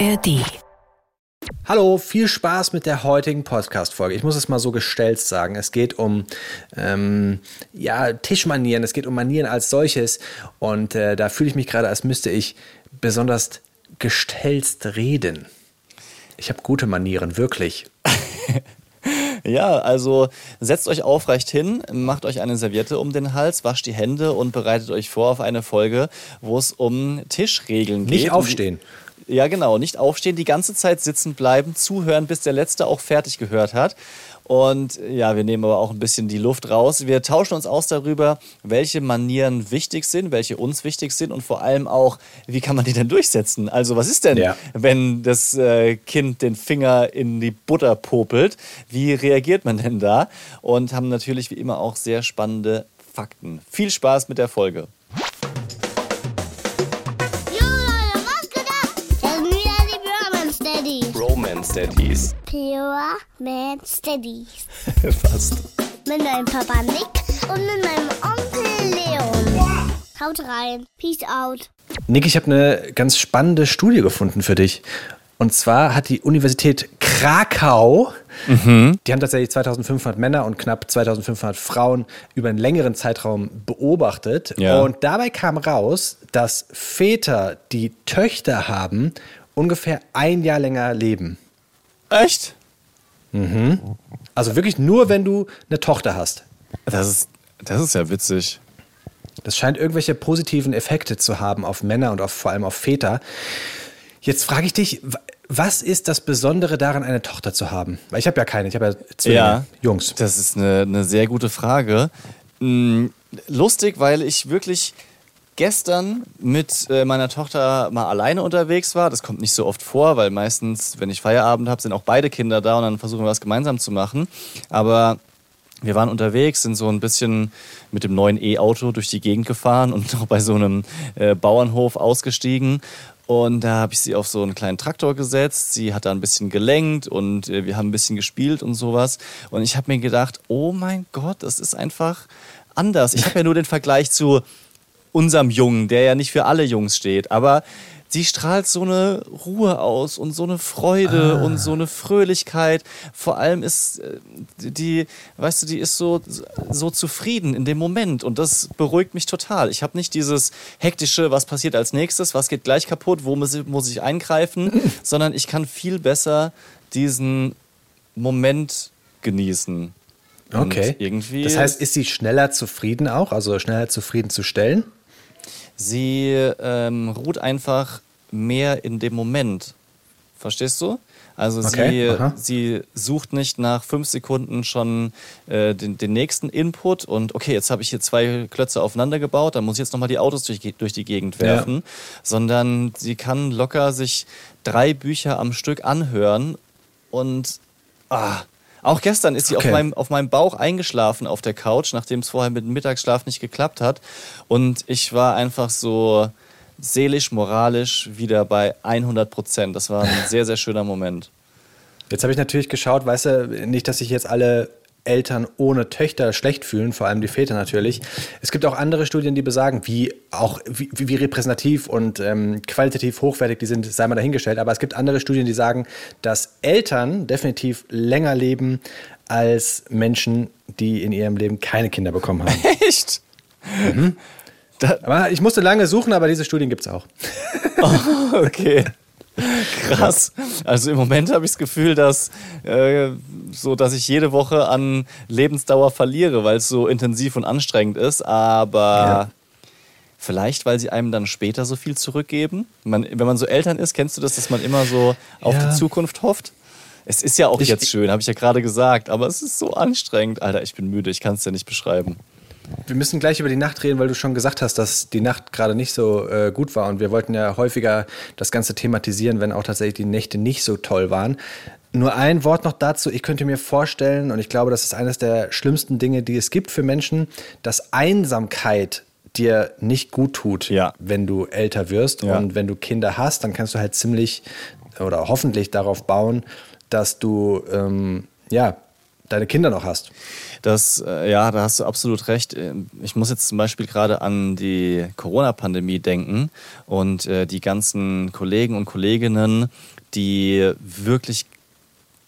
ARD. Hallo, viel Spaß mit der heutigen Podcast-Folge. Ich muss es mal so gestellt sagen. Es geht um ähm, ja, Tischmanieren, es geht um Manieren als solches. Und äh, da fühle ich mich gerade, als müsste ich besonders gestelzt reden. Ich habe gute Manieren, wirklich. Ja, also setzt euch aufrecht hin, macht euch eine Serviette um den Hals, wascht die Hände und bereitet euch vor auf eine Folge, wo es um Tischregeln geht. Nicht aufstehen. Ja, genau, nicht aufstehen, die ganze Zeit sitzen bleiben, zuhören, bis der Letzte auch fertig gehört hat. Und ja, wir nehmen aber auch ein bisschen die Luft raus. Wir tauschen uns aus darüber, welche Manieren wichtig sind, welche uns wichtig sind und vor allem auch, wie kann man die denn durchsetzen? Also was ist denn, Ja. wenn das äh, Kind den Finger in die Butter popelt? Wie reagiert man denn da? Und haben natürlich wie immer auch sehr spannende Fakten. Viel Spaß mit der Folge. Daddies. Pure Man Steadies. Fast. Mit meinem Papa Nick und mit meinem Onkel Leon. Haut rein. Peace out. Nick, ich habe eine ganz spannende Studie gefunden für dich. Und zwar hat die Universität Krakau, die haben tatsächlich 2500 Männer und knapp 2500 Frauen über einen längeren Zeitraum beobachtet. Ja. Und dabei kam raus, dass Väter, die Töchter haben, ungefähr ein Jahr länger leben. Echt? Also wirklich nur, wenn du eine Tochter hast. Das ist, das ist ja witzig. Das scheint irgendwelche positiven Effekte zu haben auf Männer und auf, vor allem auf Väter. Jetzt frage ich dich, was ist das Besondere daran, eine Tochter zu haben? Weil ich habe ja keine, ich habe ja Zwillinge, Ja. Jungs. Das ist eine, eine sehr gute Frage. Hm, Lustig, weil ich wirklich gestern mit äh, meiner Tochter mal alleine unterwegs war. Das kommt nicht so oft vor, weil meistens, wenn ich Feierabend habe, sind auch beide Kinder da und dann versuchen wir was gemeinsam zu machen. Aber wir waren unterwegs, sind so ein bisschen mit dem neuen E-Auto durch die Gegend gefahren und noch bei so einem äh, Bauernhof ausgestiegen. Und da habe ich sie auf so einen kleinen Traktor gesetzt. Sie hat da ein bisschen gelenkt und äh, wir haben ein bisschen gespielt und sowas. Und ich habe mir gedacht, oh mein Gott, das ist einfach anders. Ich habe ja nur den Vergleich zu unserem Jungen, der ja nicht für alle Jungs steht, aber sie strahlt so eine Ruhe aus und so eine Freude und so eine Fröhlichkeit. Vor allem ist äh, die, weißt du, die ist so, so zufrieden in dem Moment und das beruhigt mich total. Ich habe nicht dieses hektische, was passiert als nächstes, was geht gleich kaputt, wo muss ich, muss ich eingreifen, sondern ich kann viel besser diesen Moment genießen. Okay. irgendwie Das heißt, ist sie schneller zufrieden auch, also schneller zufrieden zu stellen? Sie ähm, ruht einfach mehr in dem Moment. Verstehst du? Also Okay, sie, sie sucht nicht nach fünf Sekunden schon äh, den, den nächsten Input und okay, jetzt habe ich hier zwei Klötze aufeinander gebaut, dann muss ich jetzt nochmal die Autos durch, durch die Gegend Ja. werfen, sondern sie kann locker sich drei Bücher am Stück anhören und ah, auch gestern ist sie Okay. auf, meinem, auf meinem Bauch eingeschlafen auf der Couch, nachdem es vorher mit dem Mittagsschlaf nicht geklappt hat. Und ich war einfach so seelisch, moralisch wieder bei 100 Prozent. Das war ein sehr, sehr schöner Moment. Jetzt habe ich natürlich geschaut, weißt du, nicht, dass sich jetzt alle Eltern ohne Töchter schlecht fühlen, vor allem die Väter natürlich. Es gibt auch andere Studien, die besagen, wie auch wie, wie repräsentativ und ähm, qualitativ hochwertig die sind, sei mal dahingestellt. Aber es gibt andere Studien, die sagen, dass Eltern definitiv länger leben als Menschen, die in ihrem Leben keine Kinder bekommen haben. Echt? aber ich musste lange suchen, aber diese Studien gibt es auch. Okay. Krass. Also im Moment habe ich das Gefühl, dass, äh, so, dass ich jede Woche an Lebensdauer verliere, weil es so intensiv und anstrengend ist. Aber Ja. vielleicht, weil sie einem dann später so viel zurückgeben. Man, wenn man so Eltern ist, kennst du das, dass man immer so auf Ja. die Zukunft hofft? Es ist ja auch Ich- jetzt schön, habe ich ja gerade gesagt, aber es ist so anstrengend. Alter, ich bin müde, ich kann es ja nicht beschreiben. Wir müssen gleich über die Nacht reden, weil du schon gesagt hast, dass die Nacht gerade nicht so äh, gut war. Und wir wollten ja häufiger das Ganze thematisieren, wenn auch tatsächlich die Nächte nicht so toll waren. Nur ein Wort noch dazu. Ich könnte mir vorstellen, und ich glaube, das ist eines der schlimmsten Dinge, die es gibt für Menschen, dass Einsamkeit dir nicht gut tut, Ja. wenn du älter wirst. Ja. Und wenn du Kinder hast, dann kannst du halt ziemlich oder hoffentlich darauf bauen, dass du ähm, ja deine Kinder noch hast. Das, äh, ja, da hast du absolut recht. Ich muss jetzt zum Beispiel gerade an die Corona-Pandemie denken und äh, die ganzen Kollegen und Kolleginnen, die wirklich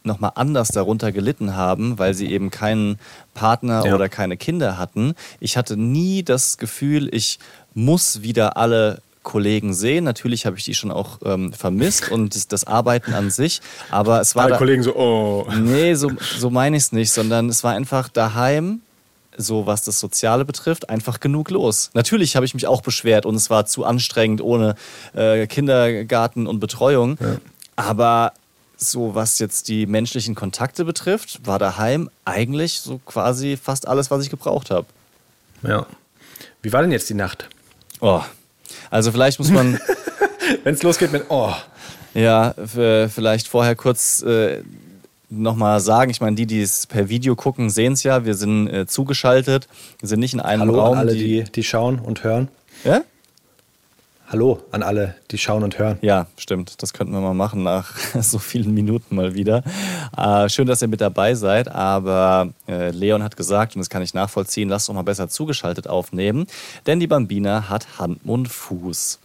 nochmal anders darunter gelitten haben, weil sie eben keinen Partner ja. oder keine Kinder hatten. Ich hatte nie das Gefühl, ich muss wieder alle Kollegen sehen. Natürlich habe ich die schon auch ähm, vermisst und das, das, Arbeiten an sich. Aber es war. Alle da, Kollegen so, oh. Nee, so, so meine ich es nicht, sondern es war einfach daheim, so was das Soziale betrifft, einfach genug los. Natürlich habe ich mich auch beschwert und es war zu anstrengend ohne äh, Kindergarten und Betreuung. Ja. Aber so was jetzt die menschlichen Kontakte betrifft, war daheim eigentlich so quasi fast alles, was ich gebraucht habe. Ja. Wie war denn jetzt die Nacht? Oh, also vielleicht muss man. Wenn es losgeht mit Oh. Ja, vielleicht vorher kurz äh, nochmal sagen. Ich meine, die, die es per Video gucken, sehen es ja. Wir sind äh, zugeschaltet. Wir sind nicht in einem Hallo Raum. An alle, die, die schauen und hören. Ja? Hallo an alle, die schauen und hören. Ja, stimmt. Das könnten wir mal machen nach so vielen Minuten mal wieder. Äh, schön, dass ihr mit dabei seid. Aber äh, Leon hat gesagt, und das kann ich nachvollziehen, lasst doch mal besser zugeschaltet aufnehmen. Denn die Bambina hat Hand, Mund, Fuß.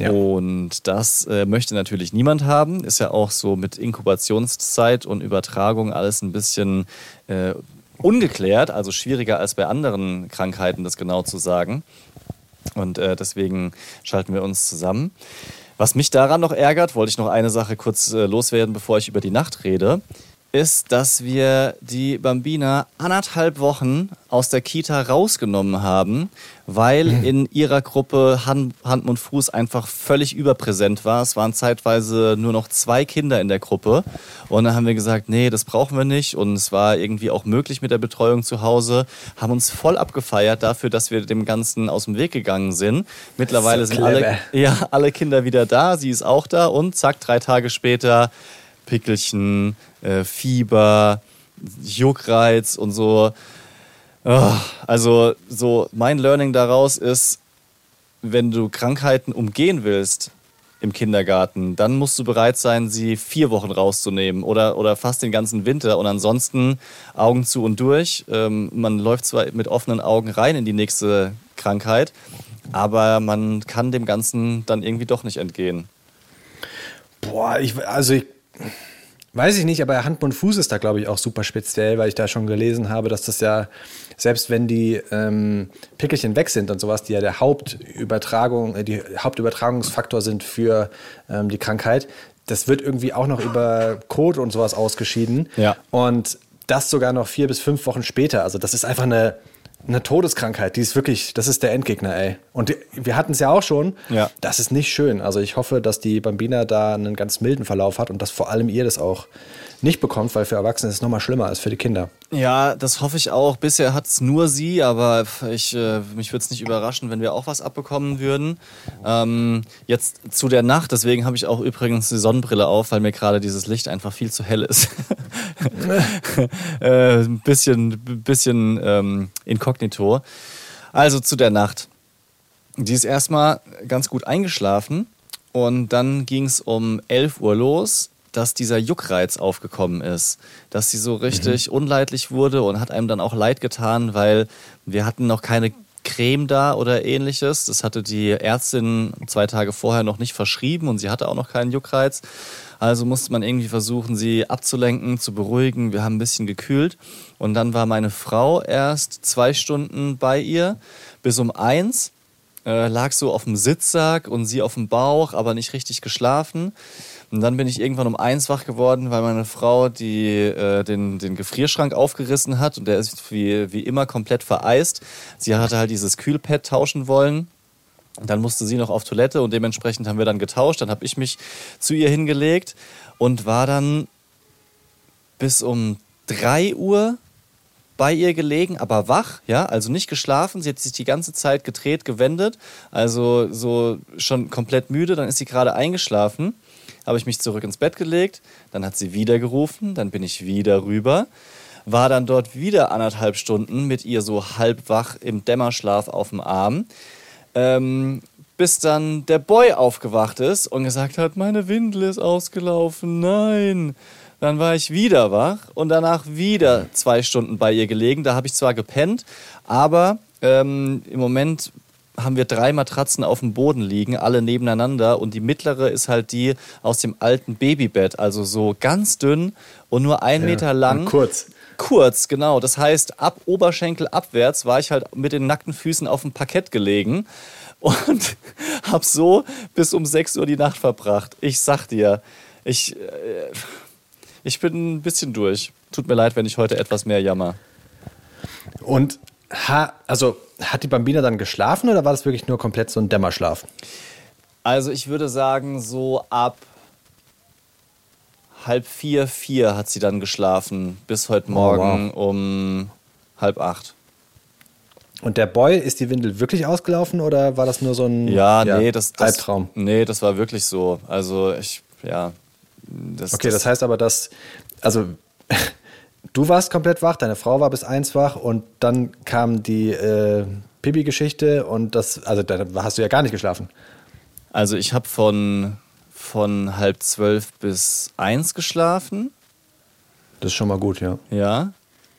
Ja. Und das äh, möchte natürlich niemand haben. Ist ja auch so mit Inkubationszeit und Übertragung alles ein bisschen äh, ungeklärt, also schwieriger als bei anderen Krankheiten, das genau zu sagen. Und äh, deswegen schalten wir uns zusammen. Was mich daran noch ärgert, wollte ich noch eine Sache kurz äh, loswerden, bevor ich über die Nacht rede ist, dass wir die Bambina anderthalb Wochen aus der Kita rausgenommen haben, weil mhm. in ihrer Gruppe Hand, Hand und Fuß einfach völlig überpräsent war. Es waren zeitweise nur noch zwei Kinder in der Gruppe. Und dann haben wir gesagt, nee, das brauchen wir nicht. Und es war irgendwie auch möglich mit der Betreuung zu Hause. Haben uns voll abgefeiert dafür, dass wir dem Ganzen aus dem Weg gegangen sind. Mittlerweile so sind alle, ja, alle Kinder wieder da. Sie ist auch da. Und zack, drei Tage später Pickelchen, äh, Fieber, Juckreiz und so. Oh, also so mein Learning daraus ist, wenn du Krankheiten umgehen willst im Kindergarten, dann musst du bereit sein, sie vier Wochen rauszunehmen oder, oder fast den ganzen Winter und ansonsten Augen zu und durch. Ähm, man läuft zwar mit offenen Augen rein in die nächste Krankheit, aber man kann dem Ganzen dann irgendwie doch nicht entgehen. Boah, ich, also ich Weiß ich nicht, aber Hand, Mund, Fuß ist da, glaube ich, auch super speziell, weil ich da schon gelesen habe, dass das ja, selbst wenn die ähm, Pickelchen weg sind und sowas, die ja der Hauptübertragung, äh, die Hauptübertragungsfaktor sind für ähm, die Krankheit, das wird irgendwie auch noch über Kot und sowas ausgeschieden. Ja. Und das sogar noch vier bis fünf Wochen später. Also das ist einfach eine, eine Todeskrankheit, die ist wirklich, das ist der Endgegner, ey. Und die, wir hatten es ja auch schon. Ja. Das ist nicht schön. Also ich hoffe, dass die Bambina da einen ganz milden Verlauf hat und dass vor allem ihr das auch nicht bekommt, weil für Erwachsene ist es nochmal schlimmer als für die Kinder. Ja, das hoffe ich auch. Bisher hat es nur sie, aber ich, äh, mich würde es nicht überraschen, wenn wir auch was abbekommen würden. Ähm, jetzt zu der Nacht, deswegen habe ich auch übrigens die Sonnenbrille auf, weil mir gerade dieses Licht einfach viel zu hell ist. äh, ein bisschen, bisschen ähm, inkognito. Also zu der Nacht. Die ist erstmal ganz gut eingeschlafen und dann ging es um 11 Uhr los dass dieser Juckreiz aufgekommen ist, dass sie so richtig mhm. unleidlich wurde und hat einem dann auch leid getan, weil wir hatten noch keine Creme da oder ähnliches. Das hatte die Ärztin zwei Tage vorher noch nicht verschrieben und sie hatte auch noch keinen Juckreiz. Also musste man irgendwie versuchen, sie abzulenken, zu beruhigen. Wir haben ein bisschen gekühlt. Und dann war meine Frau erst zwei Stunden bei ihr bis um eins. Äh, lag so auf dem Sitzsack und sie auf dem Bauch, aber nicht richtig geschlafen. Und dann bin ich irgendwann um eins wach geworden, weil meine Frau die, äh, den, den Gefrierschrank aufgerissen hat und der ist wie, wie immer komplett vereist. Sie hatte halt dieses Kühlpad tauschen wollen. Dann musste sie noch auf Toilette und dementsprechend haben wir dann getauscht. Dann habe ich mich zu ihr hingelegt und war dann bis um drei Uhr bei ihr gelegen, aber wach, ja, also nicht geschlafen. Sie hat sich die ganze Zeit gedreht, gewendet, also so schon komplett müde. Dann ist sie gerade eingeschlafen habe ich mich zurück ins Bett gelegt, dann hat sie wieder gerufen, dann bin ich wieder rüber, war dann dort wieder anderthalb Stunden mit ihr so halb wach im Dämmerschlaf auf dem Arm, ähm, bis dann der Boy aufgewacht ist und gesagt hat, meine Windel ist ausgelaufen, nein. Dann war ich wieder wach und danach wieder zwei Stunden bei ihr gelegen. Da habe ich zwar gepennt, aber ähm, im Moment haben wir drei Matratzen auf dem Boden liegen, alle nebeneinander. Und die mittlere ist halt die aus dem alten Babybett, also so ganz dünn und nur ein ja, Meter lang. kurz. Kurz, genau. Das heißt, ab Oberschenkel abwärts war ich halt mit den nackten Füßen auf dem Parkett gelegen und habe so bis um 6 Uhr die Nacht verbracht. Ich sag dir, ich, äh, ich bin ein bisschen durch. Tut mir leid, wenn ich heute etwas mehr jammer. Und ha, also hat die Bambina dann geschlafen oder war das wirklich nur komplett so ein Dämmerschlaf? Also ich würde sagen, so ab halb vier, vier hat sie dann geschlafen, bis heute Morgen oh, wow. um halb acht. Und der Boy, ist die Windel wirklich ausgelaufen oder war das nur so ein ja, ja nee, das, das, Albtraum? Nee, das war wirklich so. Also ich, ja. Das, okay, das, das heißt aber, dass, also du warst komplett wach, deine Frau war bis eins wach und dann kam die äh, Pipi-Geschichte und das, also da hast du ja gar nicht geschlafen. Also ich habe von, von halb zwölf bis eins geschlafen. Das ist schon mal gut, ja. Ja.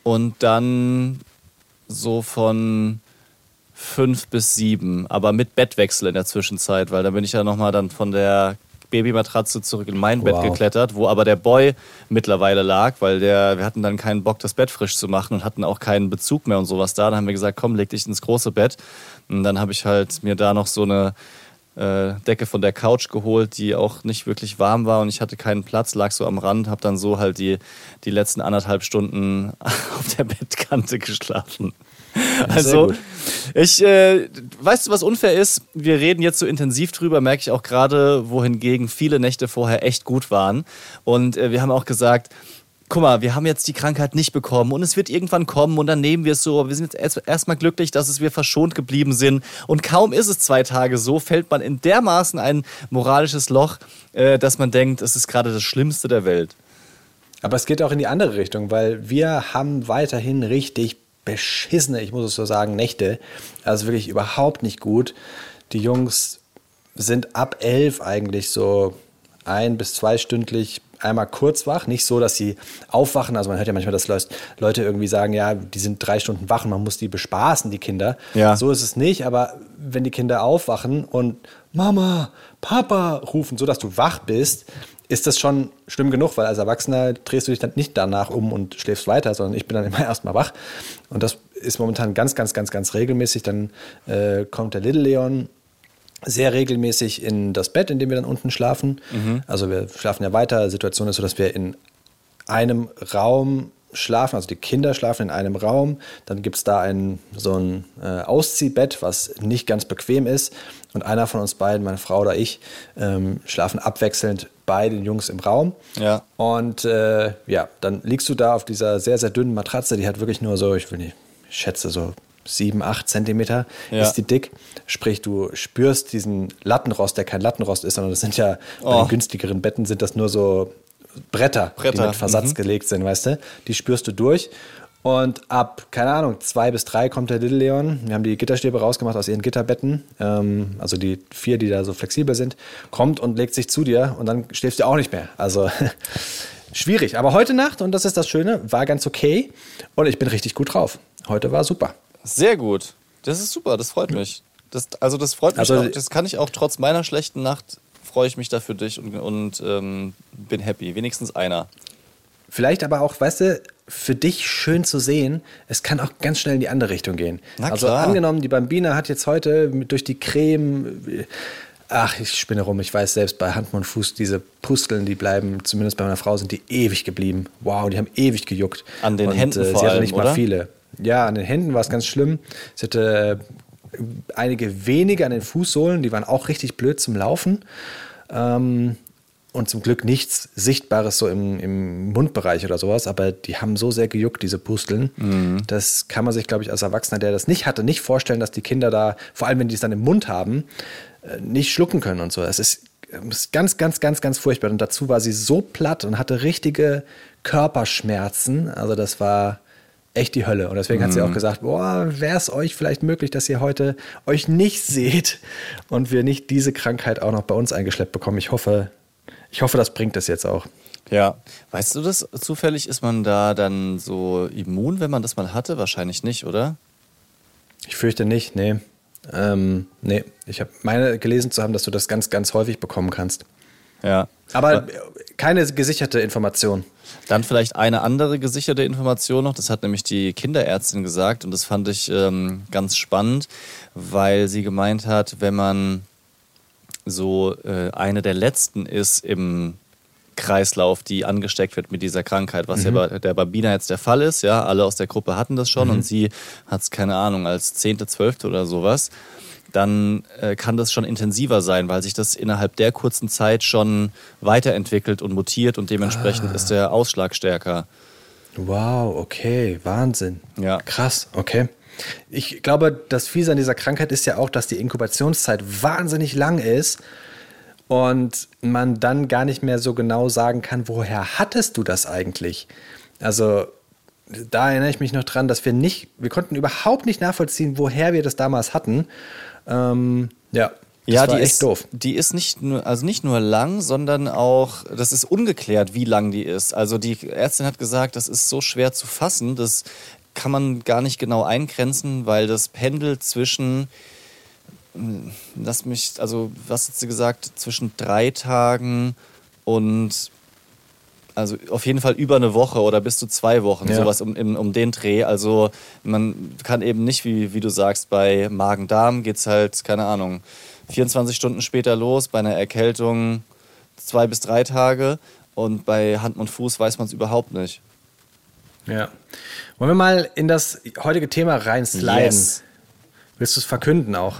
Und dann so von fünf bis sieben, aber mit Bettwechsel in der Zwischenzeit, weil da bin ich ja nochmal dann von der Babymatratze zurück in mein wow. Bett geklettert, wo aber der Boy mittlerweile lag, weil der, wir hatten dann keinen Bock, das Bett frisch zu machen und hatten auch keinen Bezug mehr und sowas da. Dann haben wir gesagt, komm, leg dich ins große Bett. Und dann habe ich halt mir da noch so eine Decke von der Couch geholt, die auch nicht wirklich warm war und ich hatte keinen Platz, lag so am Rand, habe dann so halt die, die letzten anderthalb Stunden auf der Bettkante geschlafen. Also, ich, äh, weißt du, was unfair ist? Wir reden jetzt so intensiv drüber, merke ich auch gerade, wohingegen viele Nächte vorher echt gut waren. Und äh, wir haben auch gesagt, guck mal, wir haben jetzt die Krankheit nicht bekommen und es wird irgendwann kommen und dann nehmen wir es so. Wir sind jetzt erstmal glücklich, dass es wir verschont geblieben sind. Und kaum ist es zwei Tage so, fällt man in dermaßen ein moralisches Loch, äh, dass man denkt, es ist gerade das Schlimmste der Welt. Aber es geht auch in die andere Richtung, weil wir haben weiterhin richtig beschissene, ich muss es so sagen, Nächte. Also wirklich überhaupt nicht gut. Die Jungs sind ab elf eigentlich so ein- bis zweistündlich einmal kurz wach. Nicht so, dass sie aufwachen. Also man hört ja manchmal, dass Leute irgendwie sagen, ja, die sind drei Stunden wach und man muss die bespaßen, die Kinder. Ja. So ist es nicht. Aber wenn die Kinder aufwachen und Mama, Papa rufen, so dass du wach bist, ist das schon schlimm genug, weil als Erwachsener drehst du dich dann nicht danach um und schläfst weiter, sondern ich bin dann immer erstmal wach. Und das ist momentan ganz, ganz, ganz, ganz regelmäßig. Dann äh, kommt der Little Leon sehr regelmäßig in das Bett, in dem wir dann unten schlafen. Mhm. Also wir schlafen ja weiter. Die Situation ist so, dass wir in einem Raum schlafen, also die Kinder schlafen in einem Raum. Dann gibt es da ein, so ein äh, Ausziehbett, was nicht ganz bequem ist. Und einer von uns beiden, meine Frau oder ich, ähm, schlafen abwechselnd bei den Jungs im Raum. Ja. Und äh, ja, dann liegst du da auf dieser sehr, sehr dünnen Matratze, die hat wirklich nur so, ich will nicht, ich schätze so sieben, acht Zentimeter ja. ist die dick. Sprich, du spürst diesen Lattenrost, der kein Lattenrost ist, sondern das sind ja oh. bei den günstigeren Betten sind das nur so Bretter, Bretter. die mit Versatz mhm. gelegt sind, weißt du? Die spürst du durch. Und ab, keine Ahnung, zwei bis drei kommt der Little Leon. Wir haben die Gitterstäbe rausgemacht aus ihren Gitterbetten. Ähm, also die vier, die da so flexibel sind. Kommt und legt sich zu dir und dann schläfst du auch nicht mehr. Also schwierig. Aber heute Nacht, und das ist das Schöne, war ganz okay. Und ich bin richtig gut drauf. Heute war super. Sehr gut. Das ist super, das freut mich. Das, also das freut mich also, auch, das kann ich auch trotz meiner schlechten Nacht freue ich mich da für dich und, und ähm, bin happy. Wenigstens einer. Vielleicht aber auch, weißt du, für dich schön zu sehen, es kann auch ganz schnell in die andere Richtung gehen. Na also klar. angenommen, die Bambina hat jetzt heute durch die Creme, ach, ich spinne rum, ich weiß selbst bei Hand und Fuß, diese Pusteln, die bleiben, zumindest bei meiner Frau, sind die ewig geblieben. Wow, die haben ewig gejuckt. An den und, Händen äh, vor sie hatte nicht oder? mal viele. Ja, an den Händen war es ganz schlimm. Sie hatte äh, einige wenige an den Fußsohlen, die waren auch richtig blöd zum Laufen. Ähm, und zum Glück nichts Sichtbares so im, im, Mundbereich oder sowas, aber die haben so sehr gejuckt, diese Pusteln. Mhm. Das kann man sich, glaube ich, als Erwachsener, der das nicht hatte, nicht vorstellen, dass die Kinder da, vor allem wenn die es dann im Mund haben, äh, nicht schlucken können und so. Das ist, ist ganz, ganz, ganz, ganz furchtbar. Und dazu war sie so platt und hatte richtige Körperschmerzen. Also das war echt die Hölle. Und deswegen mhm. hat sie auch mhm. gesagt, boah, wäre es euch vielleicht möglich, dass ihr heute euch nicht seht und wir nicht diese Krankheit auch noch bei uns eingeschleppt bekommen. Ich hoffe, Ich hoffe, das bringt das jetzt auch. Ja. Weißt du das zufällig? Ist man da dann so immun, wenn man das mal hatte? Wahrscheinlich nicht, oder? Ich fürchte nicht, nee. Ähm, nee, ich habe meine gelesen zu haben, dass du das ganz, ganz häufig bekommen kannst. Ja. Aber keine gesicherte Information. Dann vielleicht eine andere gesicherte Information noch. Das hat nämlich die Kinderärztin gesagt und das fand ich ähm, ganz spannend, weil sie gemeint hat, wenn man so äh, eine der letzten ist im Kreislauf, die angesteckt wird mit dieser Krankheit, was mhm. ja bei der Babina jetzt der Fall ist. Ja, alle aus der Gruppe hatten das schon mhm. und sie hat es, keine Ahnung, als zehnte, zwölfte oder sowas. Dann äh, kann das schon intensiver sein, weil sich das innerhalb der kurzen Zeit schon weiterentwickelt und mutiert und dementsprechend ah. ist der Ausschlag stärker. Wow, okay, Wahnsinn. Ja. Krass, okay. Ich glaube, das Fiese an dieser Krankheit ist ja auch, dass die Inkubationszeit wahnsinnig lang ist und man dann gar nicht mehr so genau sagen kann, woher hattest du das eigentlich? Also da erinnere ich mich noch dran, dass wir nicht, wir konnten überhaupt nicht nachvollziehen, woher wir das damals hatten. Ähm, ja. Ja, die ist doof. Die ist nicht nur, also nicht nur lang, sondern auch, das ist ungeklärt, wie lang die ist. Also die Ärztin hat gesagt, das ist so schwer zu fassen, das kann man gar nicht genau eingrenzen, weil das pendelt zwischen lass mich, also was hat sie gesagt, zwischen drei Tagen und also auf jeden Fall über eine Woche oder bis zu zwei Wochen, ja. sowas um, um, um den Dreh. Also man kann eben nicht, wie, wie du sagst, bei Magen-Darm geht es halt, keine Ahnung, 24 Stunden später los, bei einer Erkältung zwei bis drei Tage und bei Hand und Fuß weiß man es überhaupt nicht. Ja. Wollen wir mal in das heutige Thema reinsliden? Yes. Willst du es verkünden auch?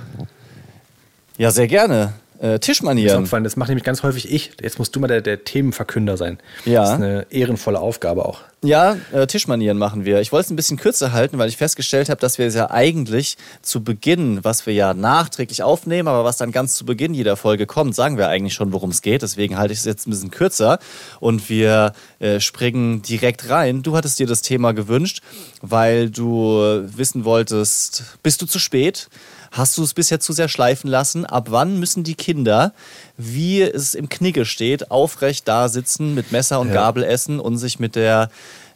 Ja, sehr gerne. Äh, Tischmanieren. Das macht nämlich ganz häufig ich. Jetzt musst du mal der, der Themenverkünder sein. Ja. Das ist eine ehrenvolle Aufgabe auch. Ja, äh, Tischmanieren machen wir. Ich wollte es ein bisschen kürzer halten, weil ich festgestellt habe, dass wir es ja eigentlich zu Beginn, was wir ja nachträglich aufnehmen, aber was dann ganz zu Beginn jeder Folge kommt, sagen wir eigentlich schon, worum es geht. Deswegen halte ich es jetzt ein bisschen kürzer und wir äh, springen direkt rein. Du hattest dir das Thema gewünscht, weil du wissen wolltest, bist du zu spät? Hast du es bisher zu sehr schleifen lassen? Ab wann müssen die Kinder, wie es im Knigge steht, aufrecht da sitzen, mit Messer und ja. Gabel essen und sich mit der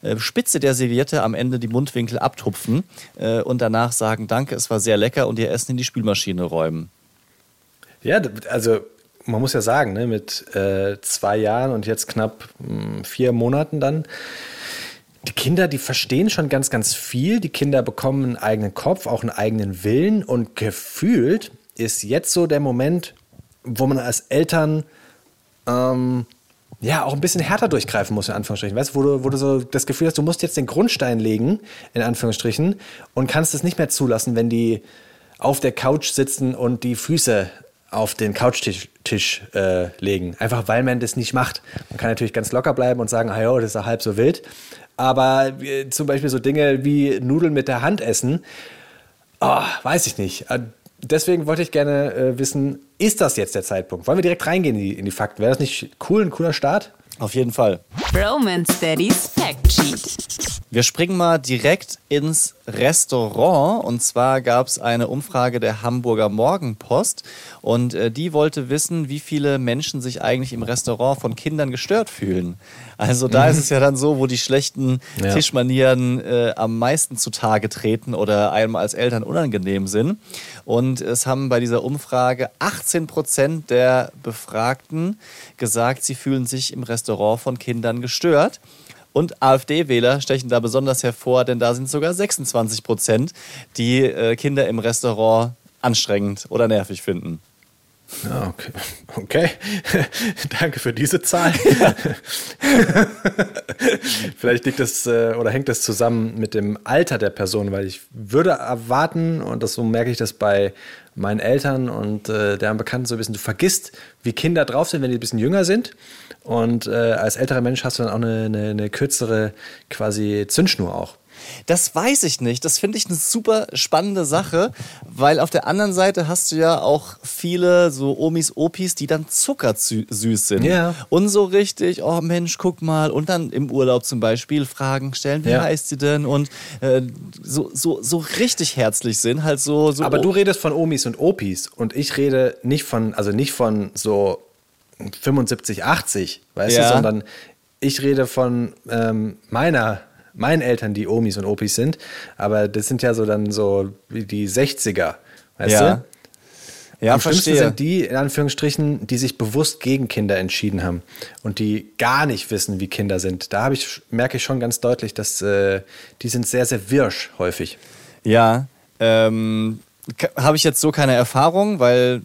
äh, Spitze der Serviette am Ende die Mundwinkel abtupfen äh, und danach sagen, danke, es war sehr lecker und ihr Essen in die Spülmaschine räumen? Ja, also man muss ja sagen, ne, mit äh, zwei Jahren und jetzt knapp mh, hm, vier Monaten dann, die Kinder, die verstehen schon ganz, ganz viel. Die Kinder bekommen einen eigenen Kopf, auch einen eigenen Willen. Und gefühlt ist jetzt so der Moment, wo man als Eltern ähm, ja auch ein bisschen härter durchgreifen muss, in Anführungsstrichen. Weißt wo du, wo du so das Gefühl hast, du musst jetzt den Grundstein legen, in Anführungsstrichen, und kannst es nicht mehr zulassen, wenn die auf der Couch sitzen und die Füße auf den Couchtisch Tisch, äh, legen. Einfach weil man das nicht macht. Man kann natürlich ganz locker bleiben und sagen, ah das ist ja halb so wild. Aber äh, zum Beispiel so Dinge wie Nudeln mit der Hand essen, oh, weiß ich nicht. Äh, deswegen wollte ich gerne äh, wissen, ist das jetzt der Zeitpunkt? Wollen wir direkt reingehen in die, in die Fakten? Wäre das nicht cool, ein cooler Start? Auf jeden Fall. Roman Steadies Fact Sheet. Wir springen mal direkt ins Restaurant. Und zwar gab es eine Umfrage der Hamburger Morgenpost. Und äh, die wollte wissen, wie viele Menschen sich eigentlich im Restaurant von Kindern gestört fühlen. Also da mhm. ist es ja dann so, wo die schlechten ja. Tischmanieren äh, am meisten zutage treten oder einem als Eltern unangenehm sind. Und es haben bei dieser Umfrage 18 Prozent der Befragten gesagt, sie fühlen sich im Restaurant von Kindern gestört. Und AfD-Wähler stechen da besonders hervor, denn da sind sogar 26 Prozent, die äh, Kinder im Restaurant anstrengend oder nervig finden. Ja, okay. okay. Danke für diese Zahl. Vielleicht liegt das äh, oder hängt das zusammen mit dem Alter der Person, weil ich würde erwarten, und das so merke ich das bei meinen Eltern und äh, deren Bekannten so ein bisschen, du vergisst, wie Kinder drauf sind, wenn die ein bisschen jünger sind. Und äh, als älterer Mensch hast du dann auch eine, eine, eine kürzere quasi Zündschnur auch. Das weiß ich nicht. Das finde ich eine super spannende Sache, weil auf der anderen Seite hast du ja auch viele so Omis, Opis, die dann zuckersüß sind. Ja. Und so richtig, oh Mensch, guck mal. Und dann im Urlaub zum Beispiel Fragen stellen, wie ja. heißt sie denn? Und äh, so, so, so richtig herzlich sind, halt so. so Aber du redest von Omis und Opis und ich rede nicht von, also nicht von so 75, 80, weißt Ja. du, sondern ich rede von ähm, meiner, meinen Eltern, die Omis und Opis sind, aber das sind ja so dann so wie die 60er, weißt Ja. du? Ja, Am schlimmsten verstehe. sind die, in Anführungsstrichen, die sich bewusst gegen Kinder entschieden haben und die gar nicht wissen, wie Kinder sind. Da habe ich, merke ich schon ganz deutlich, dass äh, die sind sehr, sehr wirsch häufig. Ja, ähm, habe ich jetzt so keine Erfahrung, weil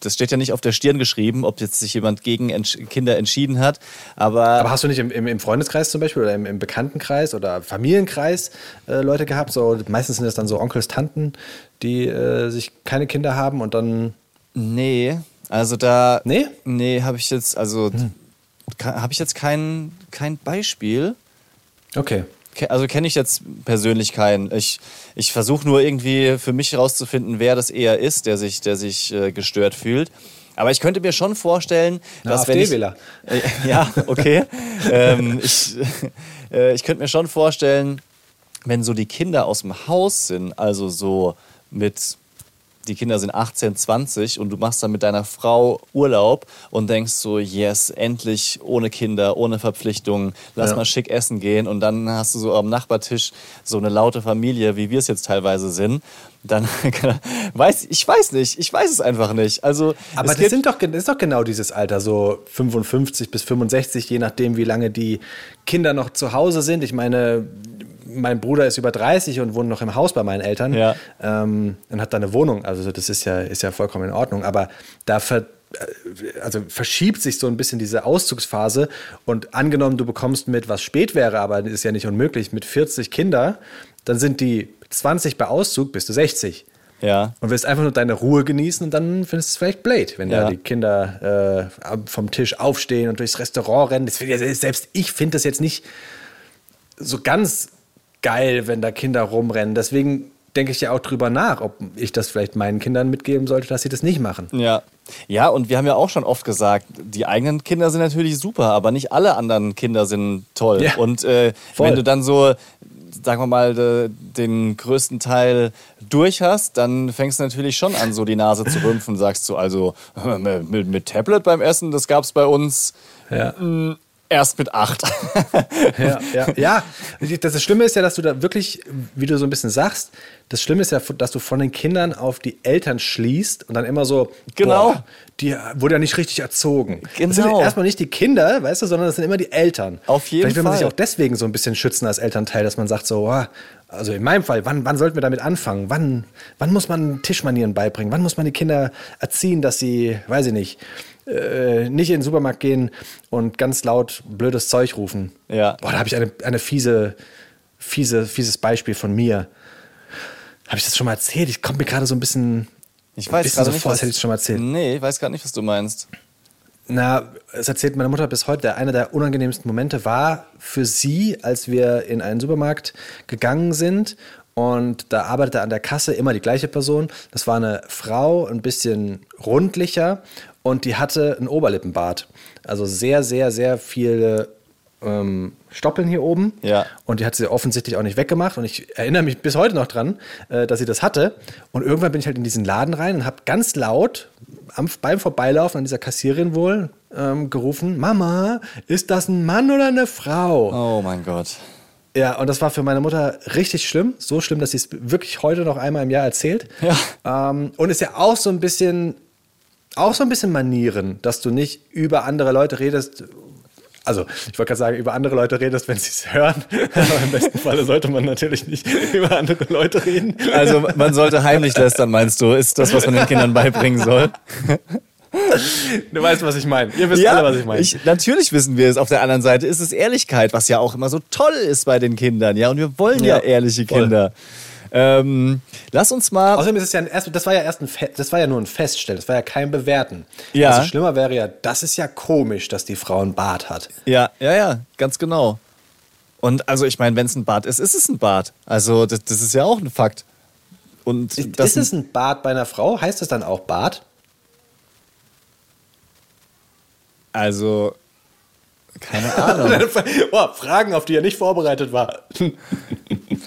das steht ja nicht auf der Stirn geschrieben, ob jetzt sich jemand gegen Entsch Kinder entschieden hat. Aber, Aber hast du nicht im, im, Freundeskreis zum Beispiel oder im, im Bekanntenkreis oder Familienkreis äh, Leute gehabt? So, meistens sind das dann so Onkels, Tanten, die äh, sich keine Kinder haben und dann. nee, also da. Nee? Nee, habe ich jetzt, also habe ich jetzt kein, kein Beispiel. Okay. Also kenne ich jetzt persönlich keinen. Ich, ich versuche nur irgendwie für mich herauszufinden, wer das eher ist, der sich, der sich äh, gestört fühlt. Aber ich könnte mir schon vorstellen, Na, dass wenn ich. Äh, ja, okay. ähm, ich, äh, ich könnte mir schon vorstellen, wenn so die Kinder aus dem Haus sind, also so mit, die Kinder sind 18, 20 und du machst dann mit deiner Frau Urlaub und denkst so, yes, endlich ohne Kinder, ohne Verpflichtungen, lass Ja. mal schick essen gehen und dann hast du so am Nachbartisch so eine laute Familie, wie wir es jetzt teilweise sind. Dann weiß ich weiß nicht, ich weiß es einfach nicht. Also Aber das, sind doch, das ist doch genau dieses Alter, so 55 bis 65, je nachdem, wie lange die Kinder noch zu Hause sind. Ich meine, mein Bruder ist über 30 und wohnt noch im Haus bei meinen Eltern Ja. ähm, und hat da eine Wohnung. Also das ist ja, ist ja vollkommen in Ordnung. Aber da ver, äh, also verschiebt sich so ein bisschen diese Auszugsphase. Und angenommen, du bekommst mit, was spät wäre, aber ist ja nicht unmöglich, mit 40 Kinder, dann sind die 20 bei Auszug, bist du 60 ja. und willst einfach nur deine Ruhe genießen und dann findest du es vielleicht blöd, wenn Ja. da die Kinder äh, vom Tisch aufstehen und durchs Restaurant rennen. Das, selbst ich finde das jetzt nicht so ganz geil, wenn da Kinder rumrennen. Deswegen denke ich ja auch drüber nach, ob ich das vielleicht meinen Kindern mitgeben sollte, dass sie das nicht machen. Ja. Ja, und wir haben ja auch schon oft gesagt, die eigenen Kinder sind natürlich super, aber nicht alle anderen Kinder sind toll. Ja, und äh, wenn du dann so, sagen wir mal, de, den größten Teil durch hast, dann fängst du natürlich schon an, so die Nase zu rümpfen sagst so, also mit, mit Tablet beim Essen, das gab es bei uns Ja. Erst mit acht. Ja, ja, ja. Das, das Schlimme ist ja, dass du da wirklich, wie du so ein bisschen sagst, das Schlimme ist ja, dass du von den Kindern auf die Eltern schließt und dann immer so, Genau. boah, die wurde ja nicht richtig erzogen. Das sind Genau. erstmal nicht die Kinder, weißt du, sondern das sind immer die Eltern. Auf jeden Vielleicht will man sich Fall. auch deswegen so ein bisschen schützen als Elternteil, dass man sagt so, ah, also in meinem Fall, wann, wann sollten wir damit anfangen? Wann, wann muss man Tischmanieren beibringen? Wann muss man die Kinder erziehen, dass sie, weiß ich nicht, äh, nicht in den Supermarkt gehen und ganz laut blödes Zeug rufen? Ja. Boah, da habe ich eine, eine fiese, fiese, fieses Beispiel von mir. Habe ich das schon mal erzählt? Ich komme mir gerade so ein bisschen, Ich weiß bisschen gerade so nicht, vor, als was- hätte ich es schon mal erzählt. Nee, ich weiß gar nicht, was du meinst. Na, es erzählt meine Mutter bis heute, einer der unangenehmsten Momente war für sie, als wir in einen Supermarkt gegangen sind und da arbeitete an der Kasse immer die gleiche Person. Das war eine Frau, ein bisschen rundlicher und die hatte einen Oberlippenbart. Also sehr, sehr, sehr viele ähm, Stoppeln hier oben. Ja. Und die hat sie offensichtlich auch nicht weggemacht. Und ich erinnere mich bis heute noch dran, äh, dass sie das hatte. Und irgendwann bin ich halt in diesen Laden rein und habe ganz laut am, beim Vorbeilaufen an dieser Kassierin wohl ähm, gerufen: Mama, ist das ein Mann oder eine Frau? Oh mein Gott. Ja, und das war für meine Mutter richtig schlimm. So schlimm, dass sie es wirklich heute noch einmal im Jahr erzählt. Ja. Ähm, und ist ja auch so ein bisschen, auch so ein bisschen Manieren, dass du nicht über andere Leute redest. Also, ich wollte gerade sagen, über andere Leute redest, wenn sie es hören. Aber im besten Falle sollte man natürlich nicht über andere Leute reden. Also man sollte heimlich lästern, meinst du? Ist das, was man den Kindern beibringen soll? Du weißt, was ich meine. Ihr wisst alle, was ich meine. natürlich wissen wir es. Auf der anderen Seite ist es Ehrlichkeit, was ja auch immer so toll ist bei den Kindern. Ja, und wir wollen ja, Ja, ehrliche voll. Kinder. Ähm, lass uns mal. Außerdem ist es ja ein erst, das war ja erst ein das war ja nur ein Feststellen, das war ja kein Bewerten. Ja. Also schlimmer wäre ja, das ist ja komisch, dass die Frau einen Bart hat. Ja, ja, ja, ganz genau. Und also ich meine, wenn es ein Bad ist, ist es ein Bad. Also das, das ist ja auch ein Fakt. Und Ist, das ist es ein Bart bei einer Frau? Heißt es dann auch Bart? Also keine Ahnung. Boah, Fragen, auf die er nicht vorbereitet war.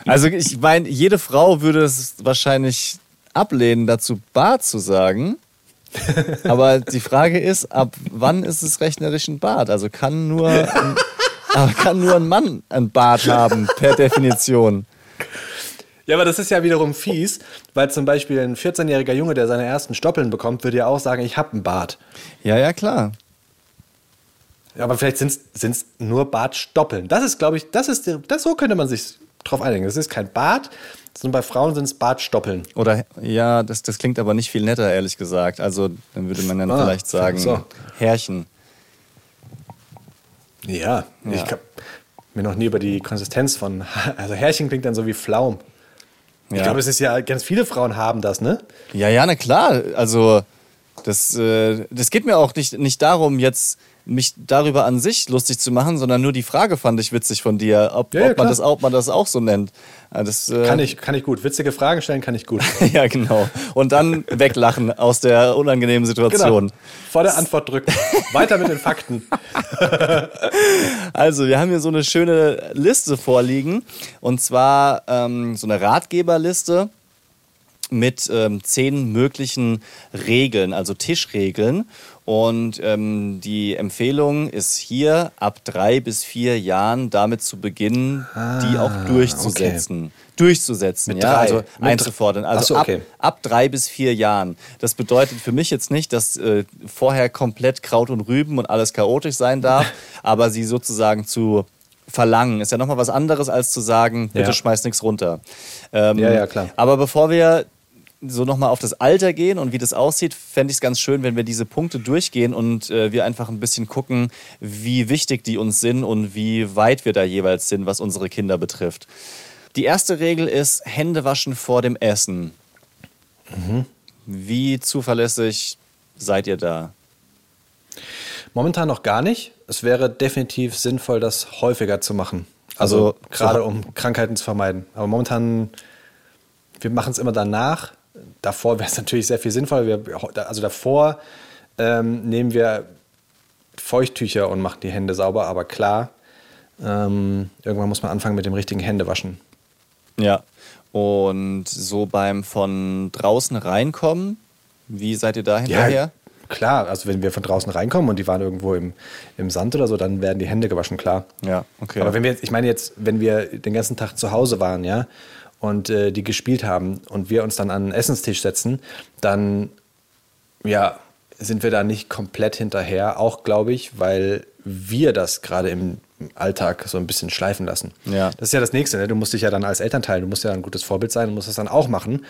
Also ich meine, jede Frau würde es wahrscheinlich ablehnen, dazu Bart zu sagen. Aber die Frage ist, ab wann ist es rechnerisch ein Bart? Also kann nur ein, kann nur ein Mann ein Bart haben, per Definition. Ja, aber das ist ja wiederum fies, weil zum Beispiel ein 14-jähriger Junge, der seine ersten Stoppeln bekommt, würde ja auch sagen, ich habe einen Bart. Ja, ja, klar. Ja, aber vielleicht sind es nur Bartstoppeln. Das ist, glaube ich, das ist, das, so könnte man sich drauf einigen. Das ist kein Bart, sondern bei Frauen sind es Bartstoppeln. Oder, ja, das, das klingt aber nicht viel netter, ehrlich gesagt. Also, dann würde man dann Ah, vielleicht sagen, so. Härchen. Ja, ich Ja. habe mir noch nie über die Konsistenz von, also Härchen klingt dann so wie Pflaum. Ich Ja. glaube, es ist ja, ganz viele Frauen haben das, ne? Ja, ja, na klar. Also, das, äh, das geht mir auch nicht, nicht darum, jetzt mich darüber an sich lustig zu machen, sondern nur die Frage fand ich witzig von dir, ob, Ja, ja, ob, man, das auch, ob man das auch so nennt. Ja, Das, äh, Kann ich, kann ich gut. Witzige Fragen stellen kann ich gut. ja, genau. Und dann weglachen aus der unangenehmen Situation. Genau. Vor der Antwort drücken. Weiter mit den Fakten. Also, wir haben hier so eine schöne Liste vorliegen. Und zwar ähm, so eine Ratgeberliste mit ähm, zehn möglichen Regeln, also Tischregeln. Und ähm, die Empfehlung ist hier, ab drei bis vier Jahren damit zu beginnen, die auch durchzusetzen. Durchzusetzen, Mit ja, drei. also einzufordern. Also so, okay. ab, ab drei bis vier Jahren. Das bedeutet für mich jetzt nicht, dass äh, vorher komplett Kraut und Rüben und alles chaotisch sein darf, aber sie sozusagen zu verlangen ist ja nochmal was anderes, als zu sagen, bitte Ja. schmeiß nichts runter. Ähm, Ja, ja, klar. Aber bevor wir so nochmal auf das Alter gehen und wie das aussieht, fände ich es ganz schön, wenn wir diese Punkte durchgehen und äh, wir einfach ein bisschen gucken, wie wichtig die uns sind und wie weit wir da jeweils sind, was unsere Kinder betrifft. Die erste Regel ist Hände waschen vor dem Essen. Mhm. Wie zuverlässig seid ihr da? Momentan noch gar nicht. Es wäre definitiv sinnvoll, das häufiger zu machen. Also, Also, gerade so- um Krankheiten zu vermeiden. Aber momentan, wir machen es immer danach. Davor wäre es natürlich sehr viel sinnvoller. Wir, also davor ähm, nehmen wir Feuchttücher und machen die Hände sauber. Aber klar, ähm, irgendwann muss man anfangen mit dem richtigen Händewaschen. Ja. Und so beim von draußen reinkommen, wie seid ihr da hinterher? klar. Also wenn wir von draußen reinkommen und die waren irgendwo im, im Sand oder so, dann werden die Hände gewaschen, klar. Ja, okay. Aber wenn wir jetzt, ich meine jetzt, wenn wir den ganzen Tag zu Hause waren, ja, und äh, die gespielt haben und wir uns dann an den Essenstisch setzen, dann, ja, sind wir da nicht komplett hinterher, auch glaube ich, weil wir das gerade im Alltag so ein bisschen schleifen lassen. Ja. Das ist ja das Nächste, ne? du musst dich ja dann als Elternteil, du musst ja ein gutes Vorbild sein und musst das dann auch machen.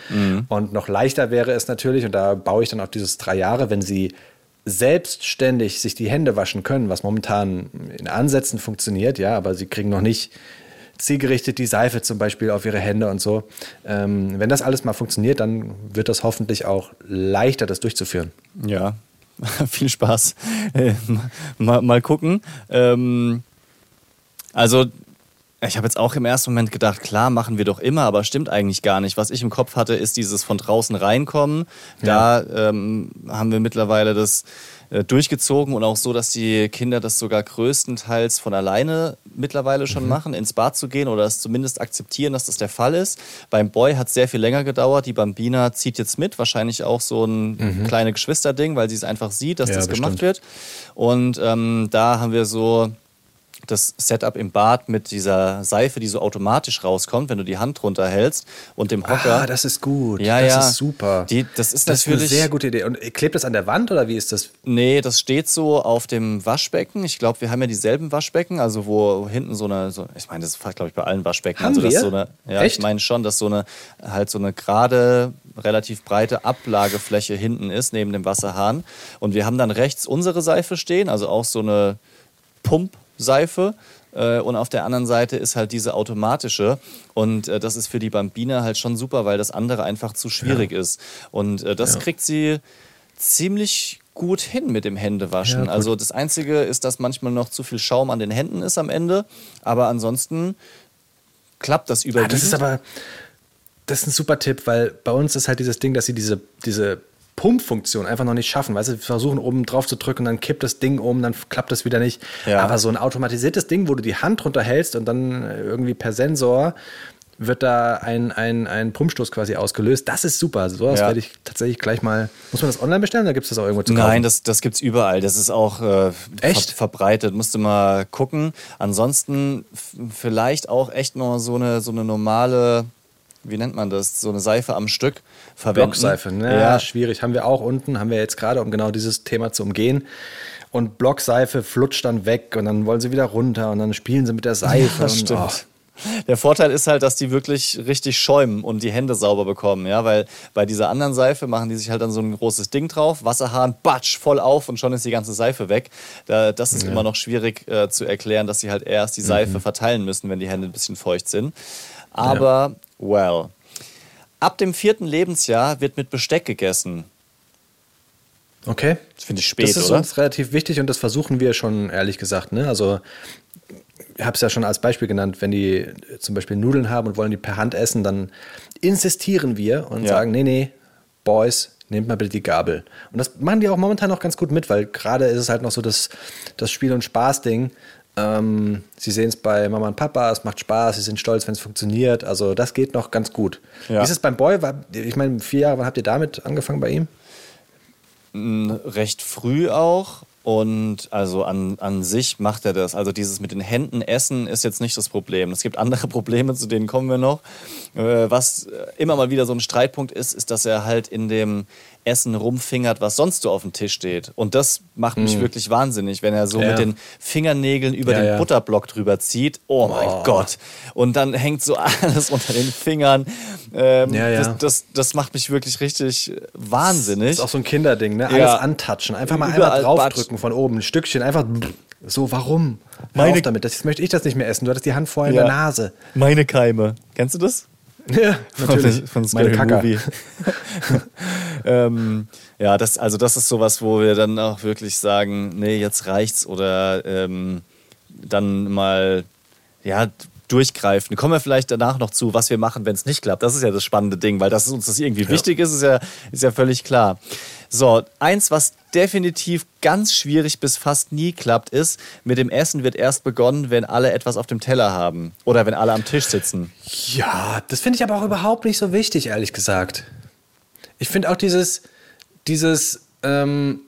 Und noch leichter wäre es natürlich, und da baue ich dann auf dieses drei Jahre, wenn sie selbstständig sich die Hände waschen können, was momentan in Ansätzen funktioniert, ja, aber sie kriegen noch nicht zielgerichtet die Seife zum Beispiel auf ihre Hände und so. Ähm, wenn das alles mal funktioniert, dann wird das hoffentlich auch leichter, das durchzuführen. Ja, viel Spaß. Äh, mal, mal gucken. Ähm, also, ich habe jetzt auch im ersten Moment gedacht, klar, machen wir doch immer, aber stimmt eigentlich gar nicht. Was ich im Kopf hatte, ist dieses von draußen reinkommen. Da ähm, haben wir mittlerweile das durchgezogen und auch so, dass die Kinder das sogar größtenteils von alleine mittlerweile schon machen, ins Bad zu gehen oder es zumindest akzeptieren, dass das der Fall ist. Beim Boy hat es sehr viel länger gedauert. Die Bambina zieht jetzt mit, wahrscheinlich auch so ein kleine Geschwisterding, weil sie es einfach sieht, dass Ja, das gemacht bestimmt. wird. Und ähm, da haben wir so das Setup im Bad mit dieser Seife, die so automatisch rauskommt, wenn du die Hand drunter hältst und dem Hocker. Ah, das ist gut. Ja, das ja. ist super. Die- das ist das ist eine natürlich- sehr gute Idee. Und klebt das an der Wand oder wie ist das? Nee, das steht so auf dem Waschbecken. Ich glaube, wir haben ja dieselben Waschbecken, also wo hinten so eine, so, ich meine, das ist glaube ich bei allen Waschbecken. Haben also, wir? So eine, ja, Echt? ich meine schon, dass so eine halt so eine gerade, relativ breite Ablagefläche hinten ist neben dem Wasserhahn. Und wir haben dann rechts unsere Seife stehen, also auch so eine Pumpseife. Äh, Und auf der anderen Seite ist halt diese automatische. Und äh, das ist für die Bambine halt schon super, weil das andere einfach zu schwierig ist. Und äh, das kriegt sie ziemlich gut hin mit dem Händewaschen. Ja, also das Einzige ist, dass manchmal noch zu viel Schaum an den Händen ist am Ende. Aber ansonsten klappt das Ah, überwiegend. das ist aber, das ist ein super Tipp, weil bei uns ist halt dieses Ding, dass sie diese, diese Pumpfunktion einfach noch nicht schaffen. Weißt du, versuchen oben drauf zu drücken, dann kippt das Ding um, dann klappt das wieder nicht. Ja. Aber so ein automatisiertes Ding, wo du die Hand drunter hältst und dann irgendwie per Sensor wird da ein, ein, ein Pumpstoß quasi ausgelöst. Das ist super. So was Ja. werde ich tatsächlich gleich mal. Muss man das online bestellen oder gibt es das auch irgendwo zu kaufen? Nein, das, das gibt es überall. Das ist auch äh, Echt? Ver verbreitet. Musst du mal gucken. Ansonsten vielleicht auch echt noch so eine, so eine normale, wie nennt man das? So eine Seife am Stück verwenden. Blockseife, ne? Ja, schwierig. Haben wir auch unten, haben wir jetzt gerade, um genau dieses Thema zu umgehen. Und Blockseife flutscht dann weg und dann wollen sie wieder runter und dann spielen sie mit der Seife. Das und, stimmt. oh. Der Vorteil ist halt, dass die wirklich richtig schäumen und die Hände sauber bekommen, ja, weil bei dieser anderen Seife machen die sich halt dann so ein großes Ding drauf, Wasserhahn, batsch, voll auf und schon ist die ganze Seife weg. Da, das ist immer noch schwierig äh, zu erklären, dass sie halt erst die Mhm. Seife verteilen müssen, wenn die Hände ein bisschen feucht sind. Aber, well. Ab dem vierten Lebensjahr wird mit Besteck gegessen. Okay. Das finde ich spät, Das ist oder? uns relativ wichtig und das versuchen wir schon, ehrlich gesagt. Ne? Also, ich habe es ja schon als Beispiel genannt, wenn die äh, zum Beispiel Nudeln haben und wollen die per Hand essen, dann insistieren wir und Ja. sagen, nee, nee, Boys, nehmt mal bitte die Gabel. Und das machen die auch momentan noch ganz gut mit, weil gerade ist es halt noch so das, das Spiel- und Spaß-Ding. Ähm, sie sehen es bei Mama und Papa, es macht Spaß, sie sind stolz, wenn es funktioniert. Also das geht noch ganz gut. Ja. Wie ist es beim Boy? Ich meine, vier Jahre, wann habt ihr damit angefangen bei ihm? recht früh auch. Und also an, an sich macht er das. Also dieses mit den Händen essen ist jetzt nicht das Problem. Es gibt andere Probleme, zu denen kommen wir noch. Äh, was immer mal wieder so ein Streitpunkt ist, ist, dass er halt in dem Essen rumfingert, was sonst so auf dem Tisch steht. Und das macht mich wirklich wahnsinnig, wenn er so Mm. Ja. mit den Fingernägeln über Ja, den ja. Butterblock drüber zieht. Oh mein Oh. Gott. Und dann hängt so alles unter den Fingern. Ähm. Das, das, das macht mich wirklich richtig wahnsinnig. Das ist auch so ein Kinderding, ne? Alles antatschen. Einfach mal Überall einmal draufdrücken von oben. Ein Stückchen. Einfach so, warum? Hör Meine- auf damit. Das jetzt möchte ich das nicht mehr essen. Du hattest die Hand vorher in der Nase. Meine Keime. Kennst du das? Ja, natürlich. Von Meine Scary. Movie. ähm, ja, das, also das ist sowas, wo wir dann auch wirklich sagen, nee, jetzt reicht's oder ähm, dann mal ja, durchgreifen. Kommen wir vielleicht danach noch zu, was wir machen, wenn es nicht klappt. Das ist ja das spannende Ding, weil dass uns das irgendwie wichtig ist, ist ja, ist ja völlig klar. So, eins, was definitiv ganz schwierig bis fast nie klappt, ist, mit dem Essen wird erst begonnen, wenn alle etwas auf dem Teller haben oder wenn alle am Tisch sitzen. Ja, das finde ich aber auch überhaupt nicht so wichtig, ehrlich gesagt. Ich finde auch dieses, dieses, ähm,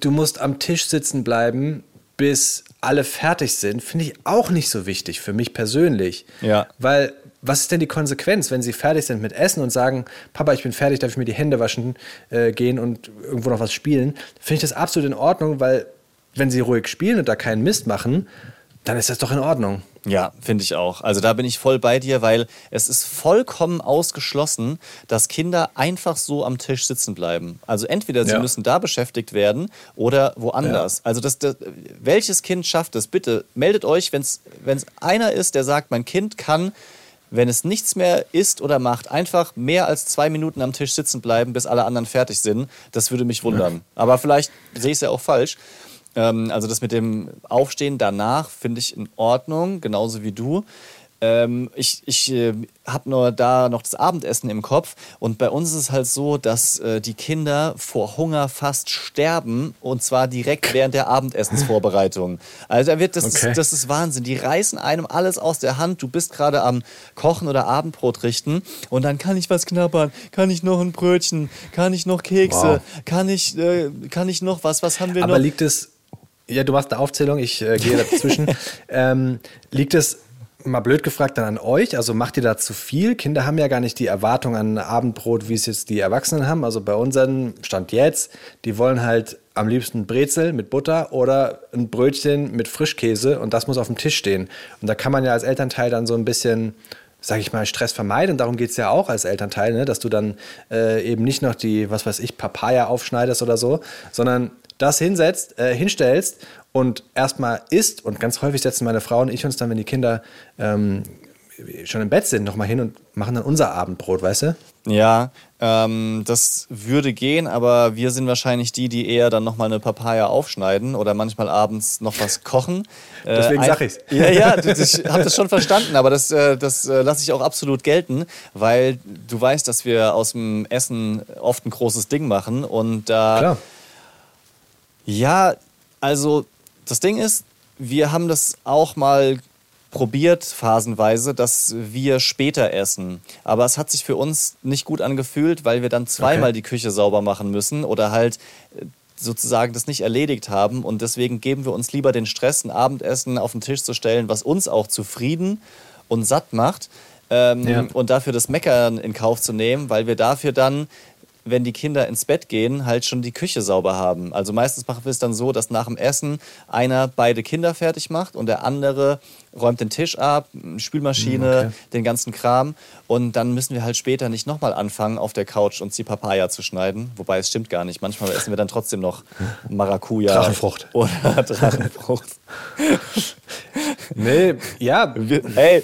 du musst am Tisch sitzen bleiben, bis alle fertig sind, finde ich auch nicht so wichtig für mich persönlich. Ja. Weil, was ist denn die Konsequenz, wenn sie fertig sind mit Essen und sagen, Papa, ich bin fertig, darf ich mir die Hände waschen äh, gehen und irgendwo noch was spielen? Finde ich das absolut in Ordnung, weil wenn sie ruhig spielen und da keinen Mist machen, dann ist das doch in Ordnung. Ja, finde ich auch. Also da bin ich voll bei dir, weil es ist vollkommen ausgeschlossen, dass Kinder einfach so am Tisch sitzen bleiben. Also entweder sie Ja. müssen da beschäftigt werden oder woanders. Also das, das, welches Kind schafft es? Bitte meldet euch, wenn es einer ist, der sagt, mein Kind kann, wenn es nichts mehr isst oder macht, einfach mehr als zwei Minuten am Tisch sitzen bleiben, bis alle anderen fertig sind. Das würde mich wundern. Aber vielleicht sehe ich es ja auch falsch. Ähm, also das mit dem Aufstehen danach finde ich in Ordnung, genauso wie du. Ähm, ich ich äh, habe nur da noch das Abendessen im Kopf und bei uns ist es halt so, dass äh, die Kinder vor Hunger fast sterben und zwar direkt während der Abendessensvorbereitung. Also da wird das, Okay. ist, das ist Wahnsinn. Die reißen einem alles aus der Hand. Du bist gerade am Kochen oder Abendbrot richten und dann kann ich was knabbern, kann ich noch ein Brötchen, kann ich noch Kekse, Wow. kann ich äh, kann ich noch was, was haben wir Aber noch? liegt es, ja, du machst eine Aufzählung, ich äh, gehe dazwischen. ähm, liegt es, mal blöd gefragt, dann an euch? Also macht ihr da zu viel? Kinder haben ja gar nicht die Erwartung an Abendbrot, wie es jetzt die Erwachsenen haben. Also bei unseren Stand jetzt, die wollen halt am liebsten Brezel mit Butter oder ein Brötchen mit Frischkäse und das muss auf dem Tisch stehen. Und da kann man ja als Elternteil dann so ein bisschen sage ich mal, Stress vermeiden. Und darum geht es ja auch als Elternteil, ne? dass du dann äh, eben nicht noch die, was weiß ich, Papaya aufschneidest oder so, sondern das hinsetzt, äh, hinstellst und erstmal isst. Und ganz häufig setzen meine Frau und ich uns dann, wenn die Kinder ähm, schon im Bett sind, nochmal hin und machen dann unser Abendbrot, weißt du? Ja, ähm, das würde gehen, aber wir sind wahrscheinlich die, die eher dann nochmal eine Papaya aufschneiden oder manchmal abends noch was kochen. Äh, Deswegen sag ich's. Ja, ja, ich habe das schon verstanden, aber das, äh, das äh, lasse ich auch absolut gelten, weil du weißt, dass wir aus dem Essen oft ein großes Ding machen und da Klar. ja, also das Ding ist, wir haben das auch mal probiert phasenweise, dass wir später essen. Aber es hat sich für uns nicht gut angefühlt, weil wir dann zweimal Okay. die Küche sauber machen müssen oder halt äh, sozusagen das nicht erledigt haben. Und deswegen geben wir uns lieber den Stress, ein Abendessen auf den Tisch zu stellen, was uns auch zufrieden und satt macht. Ähm, Ja. Und dafür das Meckern in Kauf zu nehmen, weil wir dafür dann wenn die Kinder ins Bett gehen, halt schon die Küche sauber haben. Also meistens machen wir es dann so, dass nach dem Essen einer beide Kinder fertig macht und der andere räumt den Tisch ab, Spülmaschine, Okay. den ganzen Kram. Und dann müssen wir halt später nicht nochmal anfangen, auf der Couch uns die Papaya zu schneiden. Wobei es stimmt gar nicht. Manchmal essen wir dann trotzdem noch Maracuja. Drachenfrucht. Oder Drachenfrucht. Nee, ja, Wir, ey,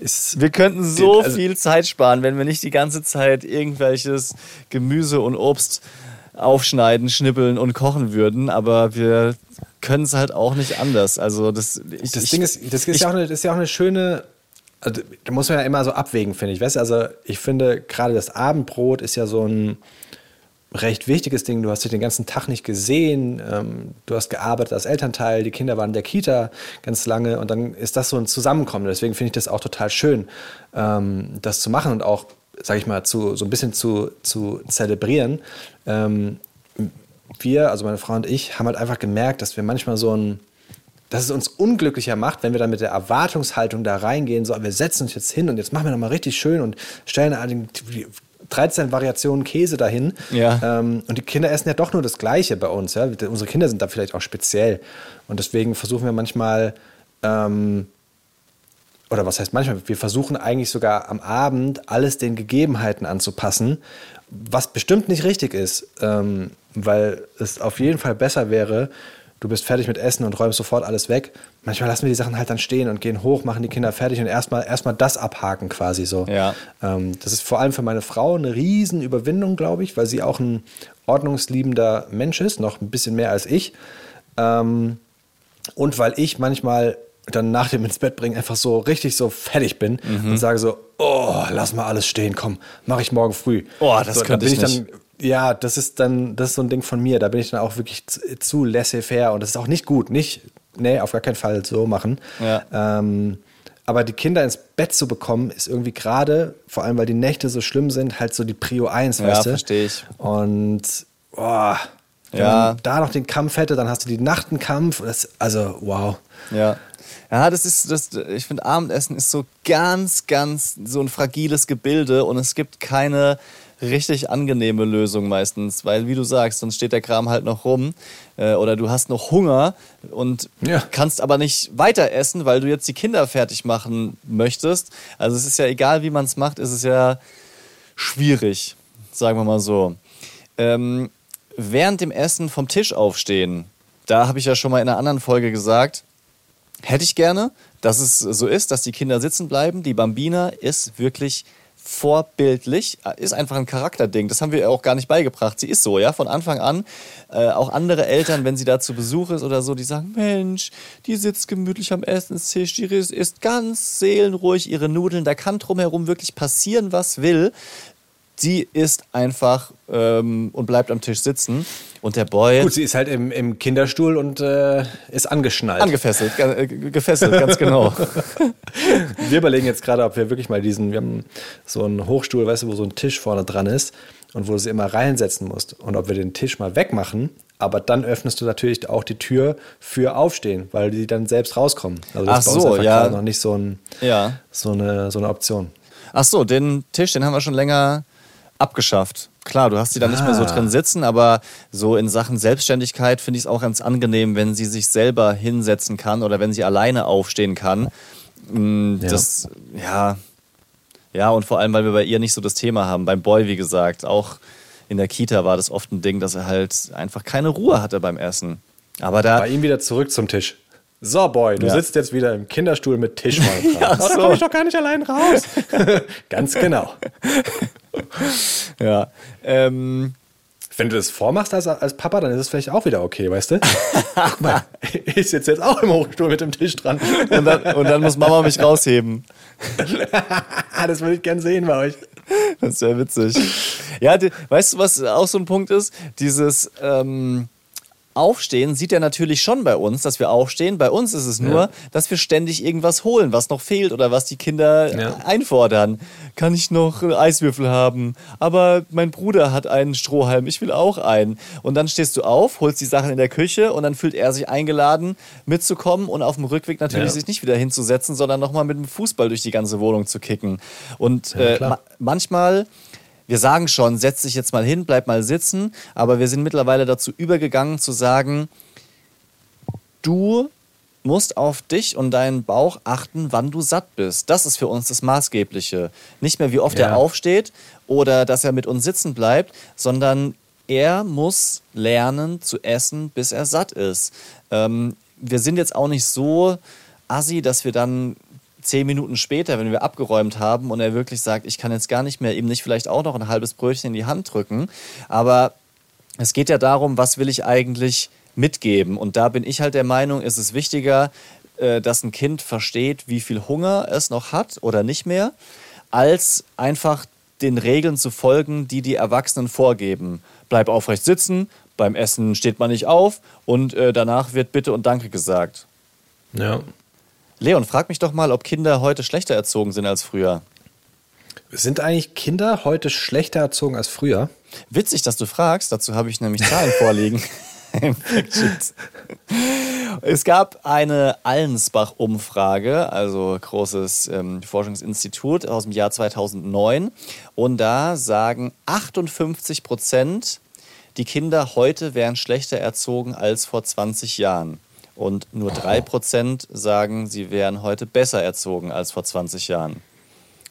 ist, wir könnten so Also- viel Zeit sparen, wenn wir nicht die ganze Zeit irgendwelches Gemüse und Obst aufschneiden, schnippeln und kochen würden. Aber wir können es halt auch nicht anders. Also das, ich, das ich, Ding ist, das ist, ja auch eine, das ist ja auch eine schöne. Also, da muss man ja immer so abwägen, finde ich. Weißt du, also ich finde, gerade das Abendbrot ist ja so ein recht wichtiges Ding. Du hast dich den ganzen Tag nicht gesehen, ähm, du hast gearbeitet als Elternteil, die Kinder waren in der Kita ganz lange und dann ist das so ein Zusammenkommen. Deswegen finde ich das auch total schön, ähm, das zu machen und auch, sage ich mal, zu, so ein bisschen zu, zu zelebrieren. Ähm, wir, also meine Frau und ich, haben halt einfach gemerkt, dass wir manchmal so ein, dass es uns unglücklicher macht, wenn wir dann mit der Erwartungshaltung da reingehen, so, wir setzen uns jetzt hin und jetzt machen wir nochmal richtig schön und stellen die 13 Variationen Käse dahin. Ja. Ähm, und die Kinder essen ja doch nur das Gleiche bei uns. Ja? Unsere Kinder sind da vielleicht auch speziell. Und deswegen versuchen wir manchmal, ähm, oder was heißt manchmal, wir versuchen eigentlich sogar am Abend alles den Gegebenheiten anzupassen, was bestimmt nicht richtig ist, ähm, weil es auf jeden Fall besser wäre, du bist fertig mit Essen und räumst sofort alles weg. Manchmal lassen wir die Sachen halt dann stehen und gehen hoch, machen die Kinder fertig und erstmal erstmal das abhaken quasi so. Ja. Ähm, das ist vor allem für meine Frau eine riesen Überwindung, glaube ich, weil sie auch ein ordnungsliebender Mensch ist, noch ein bisschen mehr als ich. Ähm, und weil ich manchmal dann nach dem ins Bett bringen einfach so richtig so fertig bin Mhm. und sage so, oh, lass mal alles stehen, komm, mache ich morgen früh. Oh, das so, könnte bin ich dann, Ja, das ist dann, das ist so ein Ding von mir. Da bin ich dann auch wirklich zu, zu laissez-faire und das ist auch nicht gut. Nicht, nee, auf gar keinen Fall so machen. Ja. Ähm, aber die Kinder ins Bett zu bekommen, ist irgendwie gerade, vor allem weil die Nächte so schlimm sind, halt so die Prio 1, Ja, weißt du? verstehe ich. Und boah, wenn Ja. man da noch den Kampf hätte, dann hast du die Nacht einen Kampf. Das, also, wow. Ja. Ja, das ist, das, ich finde, Abendessen ist so ganz, ganz so ein fragiles Gebilde und es gibt keine richtig angenehme Lösung meistens, weil wie du sagst, sonst steht der Kram halt noch rum äh, oder du hast noch Hunger und Ja. kannst aber nicht weiter essen, weil du jetzt die Kinder fertig machen möchtest. Also es ist ja egal, wie man es macht, ist es ja schwierig, sagen wir mal so. Ähm, während dem Essen vom Tisch aufstehen, da habe ich ja schon mal in einer anderen Folge gesagt, hätte ich gerne, dass es so ist, dass die Kinder sitzen bleiben. Die Bambina ist wirklich vorbildlich, ist einfach ein Charakterding. Das haben wir ihr auch gar nicht beigebracht. Sie ist so, ja, von Anfang an. Äh, auch andere Eltern, wenn sie da zu Besuch ist oder so, die sagen, Mensch, die sitzt gemütlich am Essenstisch, die isst ganz seelenruhig ihre Nudeln. Da kann drumherum wirklich passieren, was will. Sie isst einfach ähm, und bleibt am Tisch sitzen. Und der Boy... Gut, sie ist halt im, im Kinderstuhl und äh, ist angeschnallt. Angefesselt, ga- äh, gefesselt, ganz genau. wir überlegen jetzt gerade, ob wir wirklich mal diesen, wir haben so einen Hochstuhl, weißt du, wo so ein Tisch vorne dran ist und wo du sie immer reinsetzen musst. Und ob wir den Tisch mal wegmachen, aber dann öffnest du natürlich auch die Tür für Aufstehen, weil die dann selbst rauskommen. Also das Ach ist so, ja. noch nicht so, ein, Ja. so, eine, so eine Option. Ach so, den Tisch, den haben wir schon länger abgeschafft. Klar, du hast sie dann nicht mehr so Ah. drin sitzen, aber so in Sachen Selbstständigkeit finde ich es auch ganz angenehm, wenn sie sich selber hinsetzen kann oder wenn sie alleine aufstehen kann. Mm, Ja. Das, ja. Ja, und vor allem, weil wir bei ihr nicht so das Thema haben. Beim Boy, wie gesagt, auch in der Kita war das oft ein Ding, dass er halt einfach keine Ruhe hatte beim Essen. Aber da. Bei ihm wieder zurück zum Tisch. So, Boy, du Ja. sitzt jetzt wieder im Kinderstuhl mit Tisch vorne dran. Ja, Oh, da so. komme ich doch gar nicht allein raus. Ganz genau. Ja. Ähm, Wenn du das vormachst als, als Papa, dann ist es vielleicht auch wieder okay, weißt du? Guck mal, ich sitze jetzt auch im Hochstuhl mit dem Tisch dran. und, dann, und dann muss Mama mich rausheben. das würde ich gern sehen bei euch. Das ist ja witzig. Ja, die, weißt du, was auch so ein Punkt ist? Dieses, ähm, Aufstehen sieht er natürlich schon bei uns, dass wir aufstehen. Bei uns ist es nur, Ja. dass wir ständig irgendwas holen, was noch fehlt oder was die Kinder Ja. einfordern. Kann ich noch Eiswürfel haben? Aber mein Bruder hat einen Strohhalm, ich will auch einen. Und dann stehst du auf, holst die Sachen in der Küche und dann fühlt er sich eingeladen, mitzukommen und auf dem Rückweg natürlich Ja. sich nicht wieder hinzusetzen, sondern nochmal mit dem Fußball durch die ganze Wohnung zu kicken. Und äh, ma manchmal wir sagen schon, setz dich jetzt mal hin, bleib mal sitzen, aber wir sind mittlerweile dazu übergegangen zu sagen, du musst auf dich und deinen Bauch achten, wann du satt bist. Das ist für uns das Maßgebliche. Nicht mehr, wie oft Ja. er aufsteht oder dass er mit uns sitzen bleibt, sondern er muss lernen zu essen, bis er satt ist. Ähm, wir sind jetzt auch nicht so assi, dass wir dann zehn Minuten später, wenn wir abgeräumt haben und er wirklich sagt, ich kann jetzt gar nicht mehr, ihm nicht vielleicht auch noch ein halbes Brötchen in die Hand drücken. Aber es geht ja darum, was will ich eigentlich mitgeben. Und da bin ich halt der Meinung, ist es wichtiger, äh, dass ein Kind versteht, wie viel Hunger es noch hat oder nicht mehr, als einfach den Regeln zu folgen, die die Erwachsenen vorgeben. Bleib aufrecht sitzen, beim Essen steht man nicht auf und äh, danach wird Bitte und Danke gesagt. Ja. Leon, frag mich doch mal, ob Kinder heute schlechter erzogen sind als früher. Sind eigentlich Kinder heute schlechter erzogen als früher? Witzig, dass du fragst. Dazu habe ich nämlich Zahlen vorliegen. Es gab eine Allensbach-Umfrage, also großes ähm, Forschungsinstitut aus dem Jahr 2009. Und da sagen 58 Prozent, die Kinder heute wären schlechter erzogen als vor 20 Jahren. Und nur 3 Prozent sagen, sie wären heute besser erzogen als vor 20 Jahren.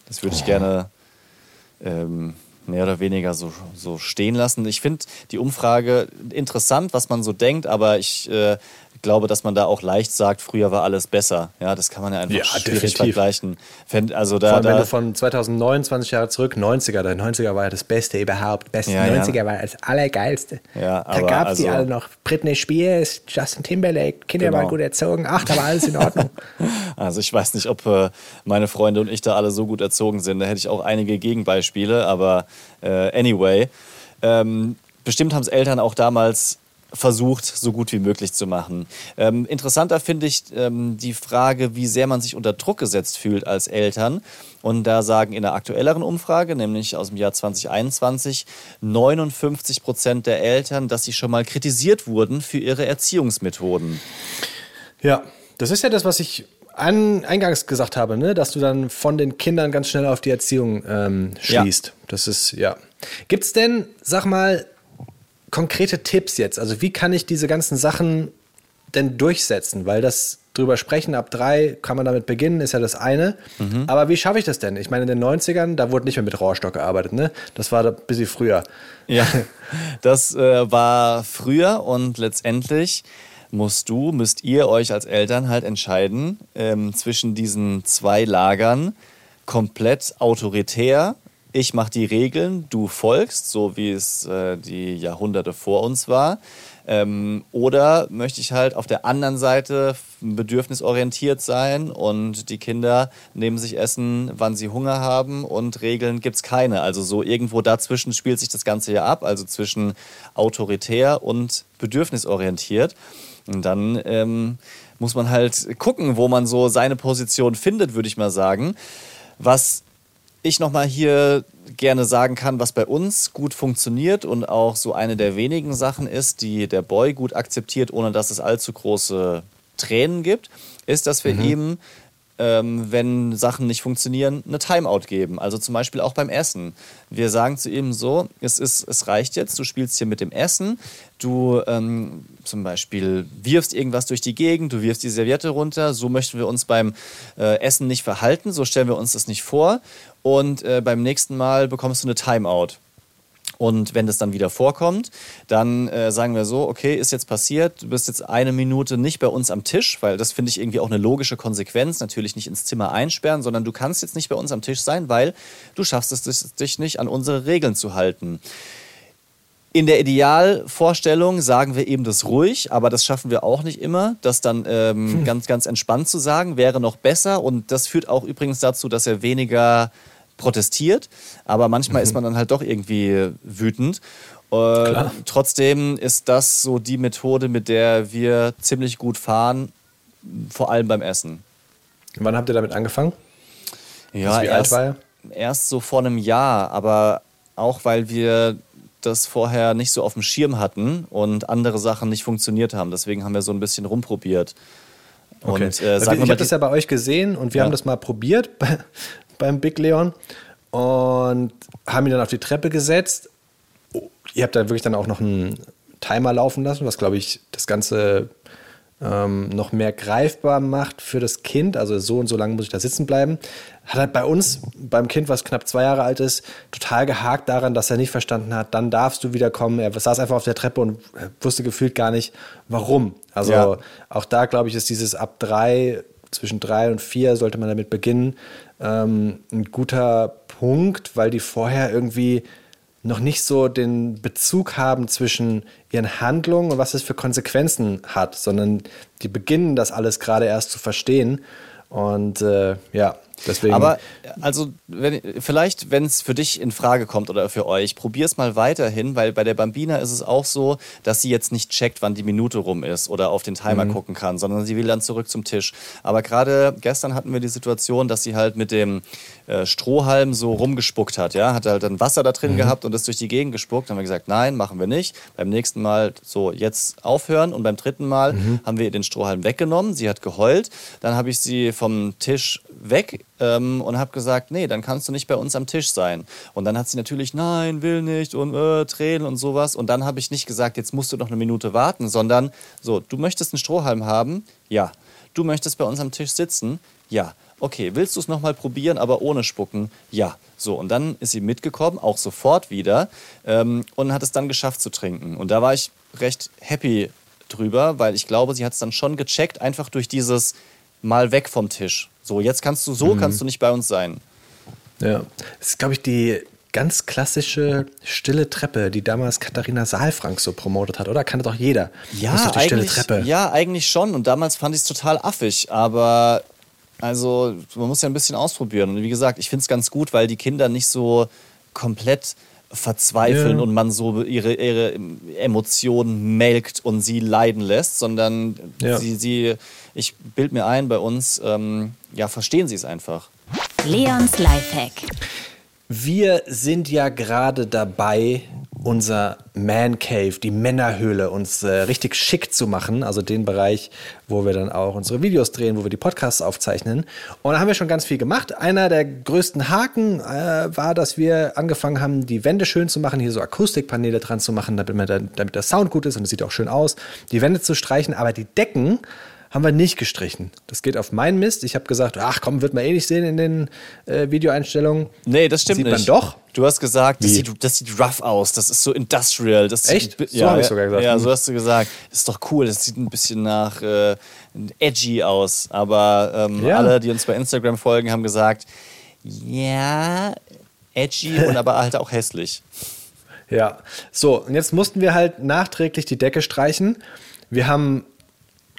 Das würde ich gerne ähm, mehr oder weniger so, so stehen lassen. Ich finde die Umfrage interessant, was man so denkt, aber ich äh, glaube, dass man da auch leicht sagt, früher war alles besser. Ja, das kann man ja einfach Ja, schwierig definitiv. vergleichen. Also Vor da, allem, wenn da du von 2009, 20 Jahre zurück, 90er, der 90er war ja das Beste überhaupt. Beste Ja, ja. 90er war das Allergeilste. Ja, da gab es die also- alle noch. Britney Spears, Justin Timberlake, Kinder Genau. waren gut erzogen. Ach, da war alles in Ordnung. Also ich weiß nicht, ob äh, meine Freunde und ich da alle so gut erzogen sind. Da hätte ich auch einige Gegenbeispiele, aber äh, anyway. Ähm, bestimmt haben es Eltern auch damals versucht, so gut wie möglich zu machen. Ähm, interessanter finde ich ähm, die Frage, wie sehr man sich unter Druck gesetzt fühlt als Eltern. Und da sagen in einer aktuelleren Umfrage, nämlich aus dem Jahr 2021, 59 Prozent der Eltern, dass sie schon mal kritisiert wurden für ihre Erziehungsmethoden. Ja, das ist ja das, was ich an, eingangs gesagt habe, ne? dass du dann von den Kindern ganz schnell auf die Erziehung ähm, Ja. schließt. Das ist, ja. Gibt es denn, sag mal, konkrete Tipps jetzt? Also, wie kann ich diese ganzen Sachen denn durchsetzen? Weil das drüber sprechen, ab drei kann man damit beginnen, ist ja das eine. Aber wie schaffe ich das denn? Ich meine, in den 90ern, da wurde nicht mehr mit Rohrstock gearbeitet, ne? Das war da ein bisschen früher. Ja, das äh, war früher und letztendlich musst du, müsst ihr euch als Eltern halt entscheiden ähm, zwischen diesen zwei Lagern, komplett autoritär. Ich mache die Regeln, du folgst, so wie es äh, die Jahrhunderte vor uns war. Ähm, oder möchte ich halt auf der anderen Seite bedürfnisorientiert sein und die Kinder nehmen sich Essen, wann sie Hunger haben und Regeln gibt es keine. Also so irgendwo dazwischen spielt sich das Ganze ja ab, also zwischen autoritär und bedürfnisorientiert. Und dann ähm, muss man halt gucken, wo man so seine Position findet, würde ich mal sagen. Was ich nochmal hier gerne sagen kann, was bei uns gut funktioniert und auch so eine der wenigen Sachen ist, die der Boy gut akzeptiert, ohne dass es allzu große Tränen gibt, ist, dass wir ihm, ähm, wenn Sachen nicht funktionieren, eine Timeout geben. Also zum Beispiel auch beim Essen. Wir sagen zu ihm so, es, ist, es reicht jetzt, du spielst hier mit dem Essen, du ähm, zum Beispiel wirfst irgendwas durch die Gegend, du wirfst die Serviette runter, so möchten wir uns beim äh, Essen nicht verhalten, so stellen wir uns das nicht vor und äh, beim nächsten Mal bekommst du eine Timeout. Und wenn das dann wieder vorkommt, dann äh, sagen wir so, okay, ist jetzt passiert, du bist jetzt eine Minute nicht bei uns am Tisch, weil das finde ich irgendwie auch eine logische Konsequenz, natürlich nicht ins Zimmer einsperren, sondern du kannst jetzt nicht bei uns am Tisch sein, weil du schaffst es, dich nicht an unsere Regeln zu halten. In der Idealvorstellung sagen wir eben das ruhig, aber das schaffen wir auch nicht immer. Das dann ähm, ganz, ganz entspannt zu sagen, wäre noch besser. Und das führt auch übrigens dazu, dass er weniger protestiert. Aber manchmal ist man dann halt doch irgendwie wütend. Äh, trotzdem ist das so die Methode, mit der wir ziemlich gut fahren, vor allem beim Essen. Wann habt ihr damit angefangen? Ja, Also erst, war er? erst so vor einem Jahr, aber auch weil wir das vorher nicht so auf dem Schirm hatten und andere Sachen nicht funktioniert haben. Deswegen haben wir so ein bisschen rumprobiert. Und Okay. äh, sag wir- mir ich habe das ja bei euch gesehen und wir Ja. haben das mal probiert beim Big Leon und haben ihn dann auf die Treppe gesetzt. Oh, Ihr habt da wirklich dann auch noch einen Timer laufen lassen, was glaube ich das Ganze ähm, noch mehr greifbar macht für das Kind. Also so und so lange muss ich da sitzen bleiben. Hat halt bei uns, beim Kind, was knapp zwei Jahre alt ist, total gehakt daran, dass er nicht verstanden hat, dann darfst du wieder kommen. Er saß einfach auf der Treppe und wusste gefühlt gar nicht, warum. Also Ja. auch da, glaube ich, ist dieses ab drei, zwischen drei und vier sollte man damit beginnen, ähm, ein guter Punkt, weil die vorher irgendwie noch nicht so den Bezug haben zwischen ihren Handlungen und was es für Konsequenzen hat, sondern die beginnen das alles gerade erst zu verstehen. Und äh, ja, deswegen. Aber also wenn, vielleicht, wenn es für dich in Frage kommt oder für euch, probier es mal weiterhin, weil bei der Bambina ist es auch so, dass sie jetzt nicht checkt, wann die Minute rum ist oder auf den Timer gucken kann, sondern sie will dann zurück zum Tisch. Aber gerade gestern hatten wir die Situation, dass sie halt mit dem äh, Strohhalm so rumgespuckt hat, ja, hat halt dann Wasser da drin gehabt und ist durch die Gegend gespuckt. Dann haben wir gesagt, nein, machen wir nicht. Beim nächsten Mal so jetzt aufhören und beim dritten Mal haben wir ihr den Strohhalm weggenommen. Sie hat geheult. Dann habe ich sie vom Tisch weg ähm, und habe gesagt, nee, dann kannst du nicht bei uns am Tisch sein. Und dann hat sie natürlich, nein, will nicht und äh, Tränen und sowas. Und dann habe ich nicht gesagt, jetzt musst du noch eine Minute warten, sondern so, du möchtest einen Strohhalm haben? Ja. Du möchtest bei uns am Tisch sitzen? Ja. Okay, willst du es nochmal probieren, aber ohne Spucken? Ja. So, und dann ist sie mitgekommen, auch sofort wieder, ähm, und hat es dann geschafft zu trinken. Und da war ich recht happy drüber, weil ich glaube, sie hat es dann schon gecheckt, einfach durch dieses Mal weg vom Tisch. So, jetzt kannst du, so kannst du nicht bei uns sein. Ja, das ist, glaube ich, die ganz klassische stille Treppe, die damals Katharina Saalfrank so promotet hat, oder? Kannte doch jeder. Stille eigentlich, Treppe. ja, eigentlich schon. Und damals fand ich es total affig. Aber also, man muss ja ein bisschen ausprobieren. Und wie gesagt, ich finde es ganz gut, weil die Kinder nicht so komplett verzweifeln Ja. und man so ihre, ihre Emotionen melkt und sie leiden lässt, sondern Ja. sie, sie, ich bild mir ein, bei uns, ähm, ja, verstehen sie es einfach. Leons Lifehack. Wir sind ja gerade dabei, unser Man Cave, die Männerhöhle, uns äh, richtig schick zu machen. Also den Bereich, wo wir dann auch unsere Videos drehen, wo wir die Podcasts aufzeichnen. Und da haben wir schon ganz viel gemacht. Einer der größten Haken äh, war, dass wir angefangen haben, die Wände schön zu machen, hier so Akustikpaneele dran zu machen, damit, man dann, damit der Sound gut ist und es sieht auch schön aus. Die Wände zu streichen, aber die Decken haben wir nicht gestrichen. Das geht auf meinen Mist. Ich habe gesagt, ach komm, wird man eh nicht sehen in den äh, Videoeinstellungen. Nee, das stimmt Sieht nicht. man doch. Du hast gesagt, das sieht, das sieht rough aus, das ist so industrial. Das Echt? Sieht, So ja, hab ich sogar gesagt. Ja, so hast du gesagt. Das ist doch cool, das sieht ein bisschen nach äh, edgy aus. Aber ähm, Ja. alle, die uns bei Instagram folgen, haben gesagt, ja, edgy und aber halt auch hässlich. Ja, so, und jetzt mussten wir halt nachträglich die Decke streichen. Wir haben,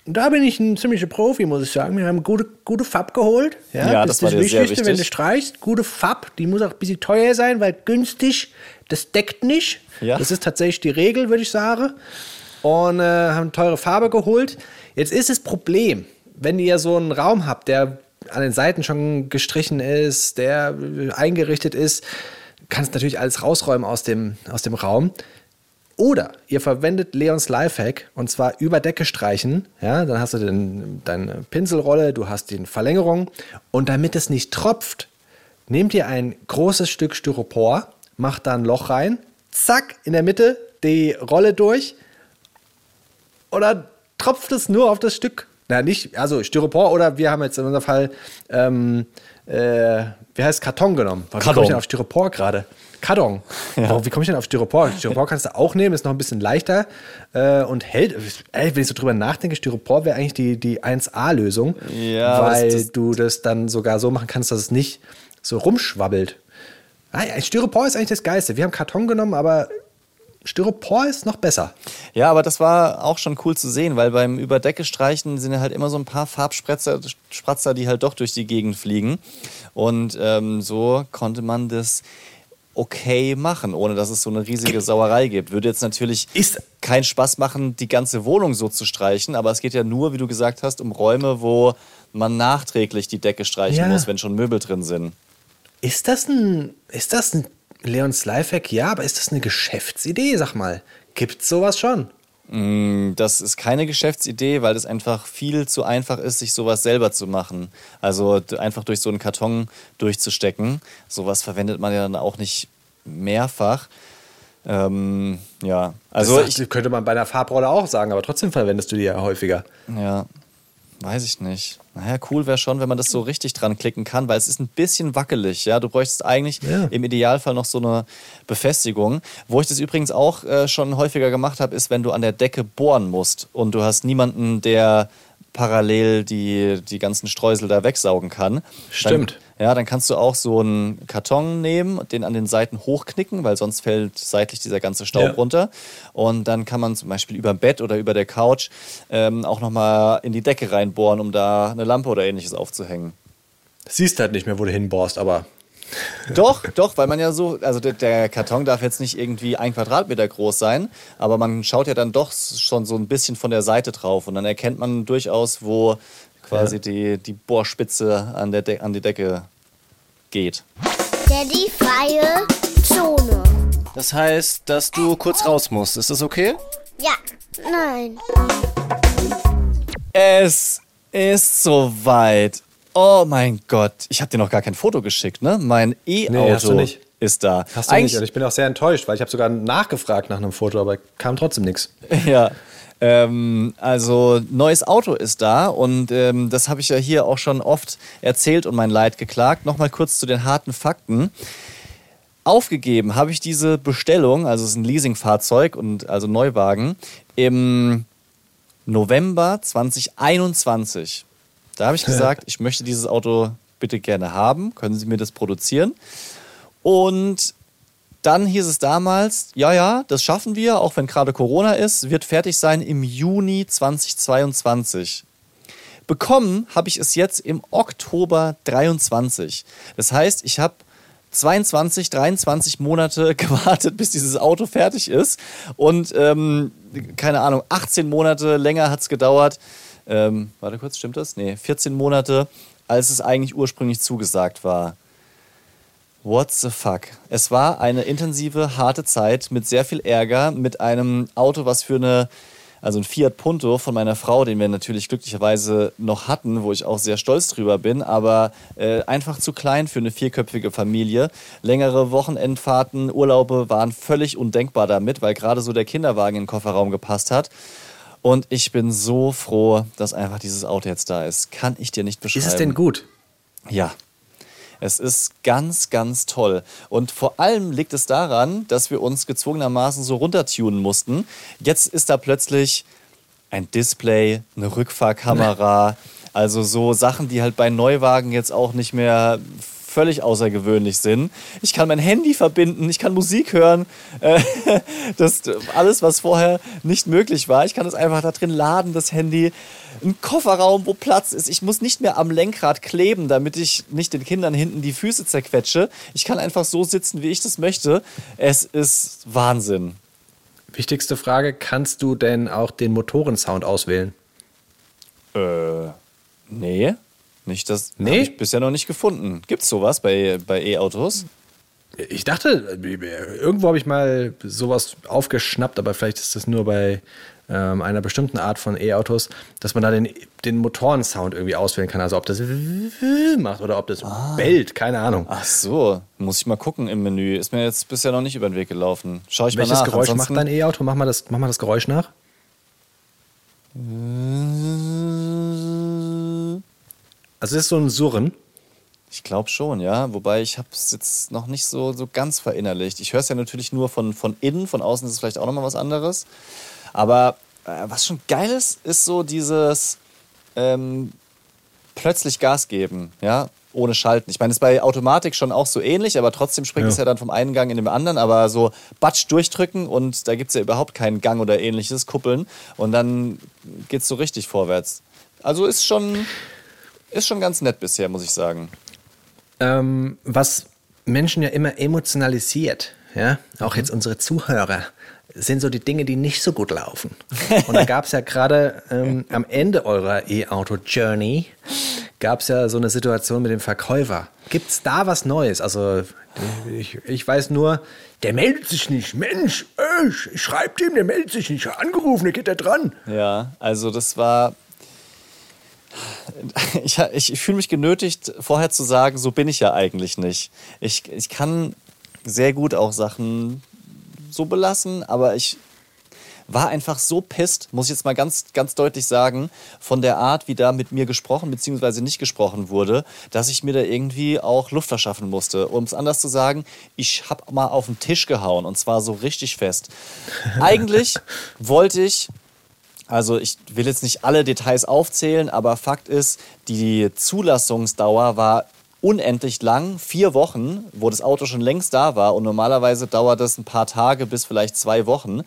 da bin ich ein ziemlicher Profi, muss ich sagen. Wir haben gute, gute Fab geholt. Ja, das war dir sehr Wichtigste, wenn du streichst. Gute Fab, die muss auch ein bisschen teuer sein, weil günstig, das deckt nicht. Ja. Das ist tatsächlich die Regel, würde ich sagen. Und äh, haben teure Farbe geholt. Jetzt ist das Problem, wenn ihr so einen Raum habt, der an den Seiten schon gestrichen ist, der äh, eingerichtet ist, kannst natürlich alles rausräumen aus dem, aus dem Raum. Oder ihr verwendet Leons Lifehack und zwar über Decke streichen. Ja, dann hast du den, deine Pinselrolle, du hast die Verlängerung und damit es nicht tropft, nehmt ihr ein großes Stück Styropor, macht da ein Loch rein, zack, in der Mitte die Rolle durch oder tropft es nur auf das Stück? Na, nicht, also Styropor oder wir haben jetzt in unserem Fall, ähm, äh, wie heißt Karton genommen? Warum komme Karton. ich denn auf Styropor gerade? Karton. Warum, wie komme ich denn auf Styropor? Styropor kannst du auch nehmen, ist noch ein bisschen leichter äh, und hält. Ey, wenn ich so drüber nachdenke, Styropor wäre eigentlich die, die 1A-Lösung, Ja, weil das- du das dann sogar so machen kannst, dass es nicht so rumschwabbelt. Ah, ja, Styropor ist eigentlich das Geilste. Wir haben Karton genommen, aber Styropor ist noch besser. Ja, aber das war auch schon cool zu sehen, weil beim Überdecke streichen sind ja halt immer so ein paar Farbspratzer, Spratzer, die halt doch durch die Gegend fliegen. Und ähm, so konnte man das okay machen, ohne dass es so eine riesige Sauerei gibt. Würde jetzt natürlich Ist- keinen Spaß machen, die ganze Wohnung so zu streichen, aber es geht ja nur, wie du gesagt hast, um Räume, wo man nachträglich die Decke streichen Ja. muss, wenn schon Möbel drin sind. Ist das ein, ist das ein Leons Lifehack? Ja, aber ist das eine Geschäftsidee? Sag mal, gibt's sowas schon? Das ist keine Geschäftsidee, weil es einfach viel zu einfach ist, sich sowas selber zu machen. Also einfach durch so einen Karton durchzustecken. Sowas verwendet man ja dann auch nicht mehrfach. Ähm, ja, also das ich, könnte man bei einer Farbrolle auch sagen, aber trotzdem verwendest du die ja häufiger. ja, weiß ich nicht. Naja, cool wäre schon, wenn man das so richtig dran klicken kann, weil es ist ein bisschen wackelig. Ja, du bräuchtest eigentlich Ja. im Idealfall noch so eine Befestigung. Wo ich das übrigens auch äh, schon häufiger gemacht habe, ist, wenn du an der Decke bohren musst und du hast niemanden, der parallel die, die ganzen Streusel da wegsaugen kann. Stimmt. Dann, ja, dann kannst du auch so einen Karton nehmen, den an den Seiten hochknicken, weil sonst fällt seitlich dieser ganze Staub Ja. runter. Und dann kann man zum Beispiel über dem Bett oder über der Couch ähm, auch nochmal in die Decke reinbohren, um da eine Lampe oder ähnliches aufzuhängen. Siehst halt nicht mehr, wo du hinbohrst, aber Doch, doch, weil man ja so, also der, der Karton darf jetzt nicht irgendwie ein Quadratmeter groß sein, aber man schaut ja dann doch schon so ein bisschen von der Seite drauf und dann erkennt man durchaus, wo quasi Ja. die, die Bohrspitze an, der De an die Decke geht. Daddy freie Zone. Das heißt, dass du kurz raus musst. Ist das okay? Ja, nein. Es ist soweit. Oh mein Gott, ich habe dir noch gar kein Foto geschickt, ne? Mein Nee, E-Auto nicht. ist da. hast du nicht. Und ich bin auch sehr enttäuscht, weil ich habe sogar nachgefragt nach einem Foto, aber kam trotzdem nichts. Ja. Ähm, also neues Auto ist da und ähm, das habe ich ja hier auch schon oft erzählt und mein Leid geklagt. Nochmal kurz zu den harten Fakten. Aufgegeben habe ich diese Bestellung, also es ist ein Leasingfahrzeug und also Neuwagen, im November 2021. Da habe ich gesagt, ich möchte dieses Auto bitte gerne haben. Können Sie mir das produzieren? Und dann hieß es damals, ja, ja, das schaffen wir, auch wenn gerade Corona ist, wird fertig sein im Juni 2022. Bekommen habe ich es jetzt im Oktober 23. Das heißt, ich habe 22, 23 Monate gewartet, bis dieses Auto fertig ist. Und ähm, keine Ahnung, 18 Monate länger hat es gedauert. Ähm, warte kurz, stimmt das? Nee, 14 Monate, als es eigentlich ursprünglich zugesagt war. What the fuck? Es war eine intensive, harte Zeit mit sehr viel Ärger, mit einem Auto, was für eine, also ein Fiat Punto von meiner Frau, den wir natürlich glücklicherweise noch hatten, wo ich auch sehr stolz drüber bin, aber äh, einfach zu klein für eine vierköpfige Familie. Längere Wochenendfahrten, Urlaube waren völlig undenkbar damit, weil gerade so der Kinderwagen in den Kofferraum gepasst hat. Und ich bin so froh, dass einfach dieses Auto jetzt da ist. Kann ich dir nicht beschreiben. Ist es denn gut? Ja. Es ist ganz, ganz toll. Und vor allem liegt es daran, dass wir uns gezwungenermaßen so runtertunen mussten. Jetzt ist da plötzlich ein Display, eine Rückfahrkamera, also so Sachen, die halt bei Neuwagen jetzt auch nicht mehr völlig außergewöhnlich sind. Ich kann mein Handy verbinden, ich kann Musik hören. Äh, Das alles, was vorher nicht möglich war. Ich kann es einfach da drin laden, das Handy. Ein Kofferraum, wo Platz ist. Ich muss nicht mehr am Lenkrad kleben, damit ich nicht den Kindern hinten die Füße zerquetsche. Ich kann einfach so sitzen, wie ich das möchte. Es ist Wahnsinn. Wichtigste Frage, kannst du denn auch den Motorensound auswählen? Äh, nee. Nicht das. Nee? Hab ich bisher noch nicht gefunden. Gibt's sowas bei, bei E-Autos? Ich dachte, irgendwo habe ich mal sowas aufgeschnappt, aber vielleicht ist das nur bei ähm, einer bestimmten Art von E-Autos, dass man da den, den Motorensound irgendwie auswählen kann. Also ob das macht oder ob das bellt, keine Ahnung. Ach so, muss ich mal gucken im Menü. Ist mir jetzt bisher noch nicht über den Weg gelaufen. Schau ich Welches mal nach. Geräusch Ansonsten- macht dein E-Auto? Mach mal, das, mach mal das Geräusch nach. Also es ist so ein Surren. Ich glaube schon, ja. Wobei ich habe es jetzt noch nicht so, so ganz verinnerlicht. Ich höre es ja natürlich nur von, von innen, von außen ist es vielleicht auch nochmal was anderes. Aber äh, was schon geil ist, ist so dieses ähm, plötzlich Gas geben, ja, ohne Schalten. Ich meine, das ist bei Automatik schon auch so ähnlich, aber trotzdem springt Ja. es ja dann vom einen Gang in den anderen. Aber so Batsch durchdrücken und da gibt es ja überhaupt keinen Gang oder ähnliches, kuppeln. Und dann geht es so richtig vorwärts. Also ist schon, ist schon ganz nett bisher, muss ich sagen. Ähm, was Menschen ja immer emotionalisiert. Ja, auch Mhm. jetzt unsere Zuhörer sind so die Dinge, die nicht so gut laufen. Und da gab es ja gerade ähm, am Ende eurer E-Auto-Journey gab es ja so eine Situation mit dem Verkäufer. Gibt es da was Neues? Also ich, ich weiß nur, der meldet sich nicht. Mensch, ich, ich schreib dem, der meldet sich nicht. Angerufen, der geht da dran. Ja, also das war. Ich, ich, fühle mich genötigt, vorher zu sagen, so bin ich ja eigentlich nicht. Ich, ich kann sehr gut auch Sachen so belassen, aber ich war einfach so pisst, muss ich jetzt mal ganz, ganz deutlich sagen, von der Art, wie da mit mir gesprochen bzw. nicht gesprochen wurde, dass ich mir da irgendwie auch Luft verschaffen musste. Um es anders zu sagen, ich habe mal auf den Tisch gehauen und zwar so richtig fest. Eigentlich wollte ich also ich will jetzt nicht alle Details aufzählen, aber Fakt ist, die Zulassungsdauer war unendlich lang, vier Wochen, wo das Auto schon längst da war und normalerweise dauert das ein paar Tage bis vielleicht zwei Wochen.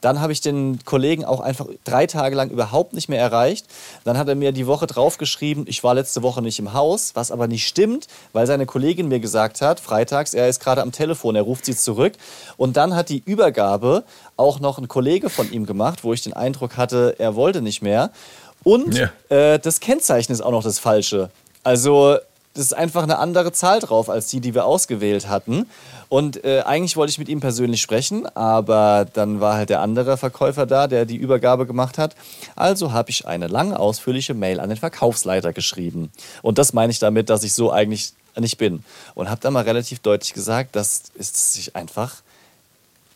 Dann habe ich den Kollegen auch einfach drei Tage lang überhaupt nicht mehr erreicht. Dann hat er mir die Woche drauf geschrieben, ich war letzte Woche nicht im Haus, was aber nicht stimmt, weil seine Kollegin mir gesagt hat, freitags, er ist gerade am Telefon, er ruft sie zurück. Und dann hat die Übergabe auch noch ein Kollege von ihm gemacht, wo ich den Eindruck hatte, er wollte nicht mehr. Und Ja. äh, das Kennzeichen ist auch noch das Falsche. Also das ist einfach eine andere Zahl drauf als die, die wir ausgewählt hatten. Und äh, eigentlich wollte ich mit ihm persönlich sprechen, aber dann war halt der andere Verkäufer da, der die Übergabe gemacht hat. Also habe ich eine lange, ausführliche Mail an den Verkaufsleiter geschrieben. Und das meine ich damit, dass ich so eigentlich nicht bin. Und habe dann mal relativ deutlich gesagt, dass es sich einfach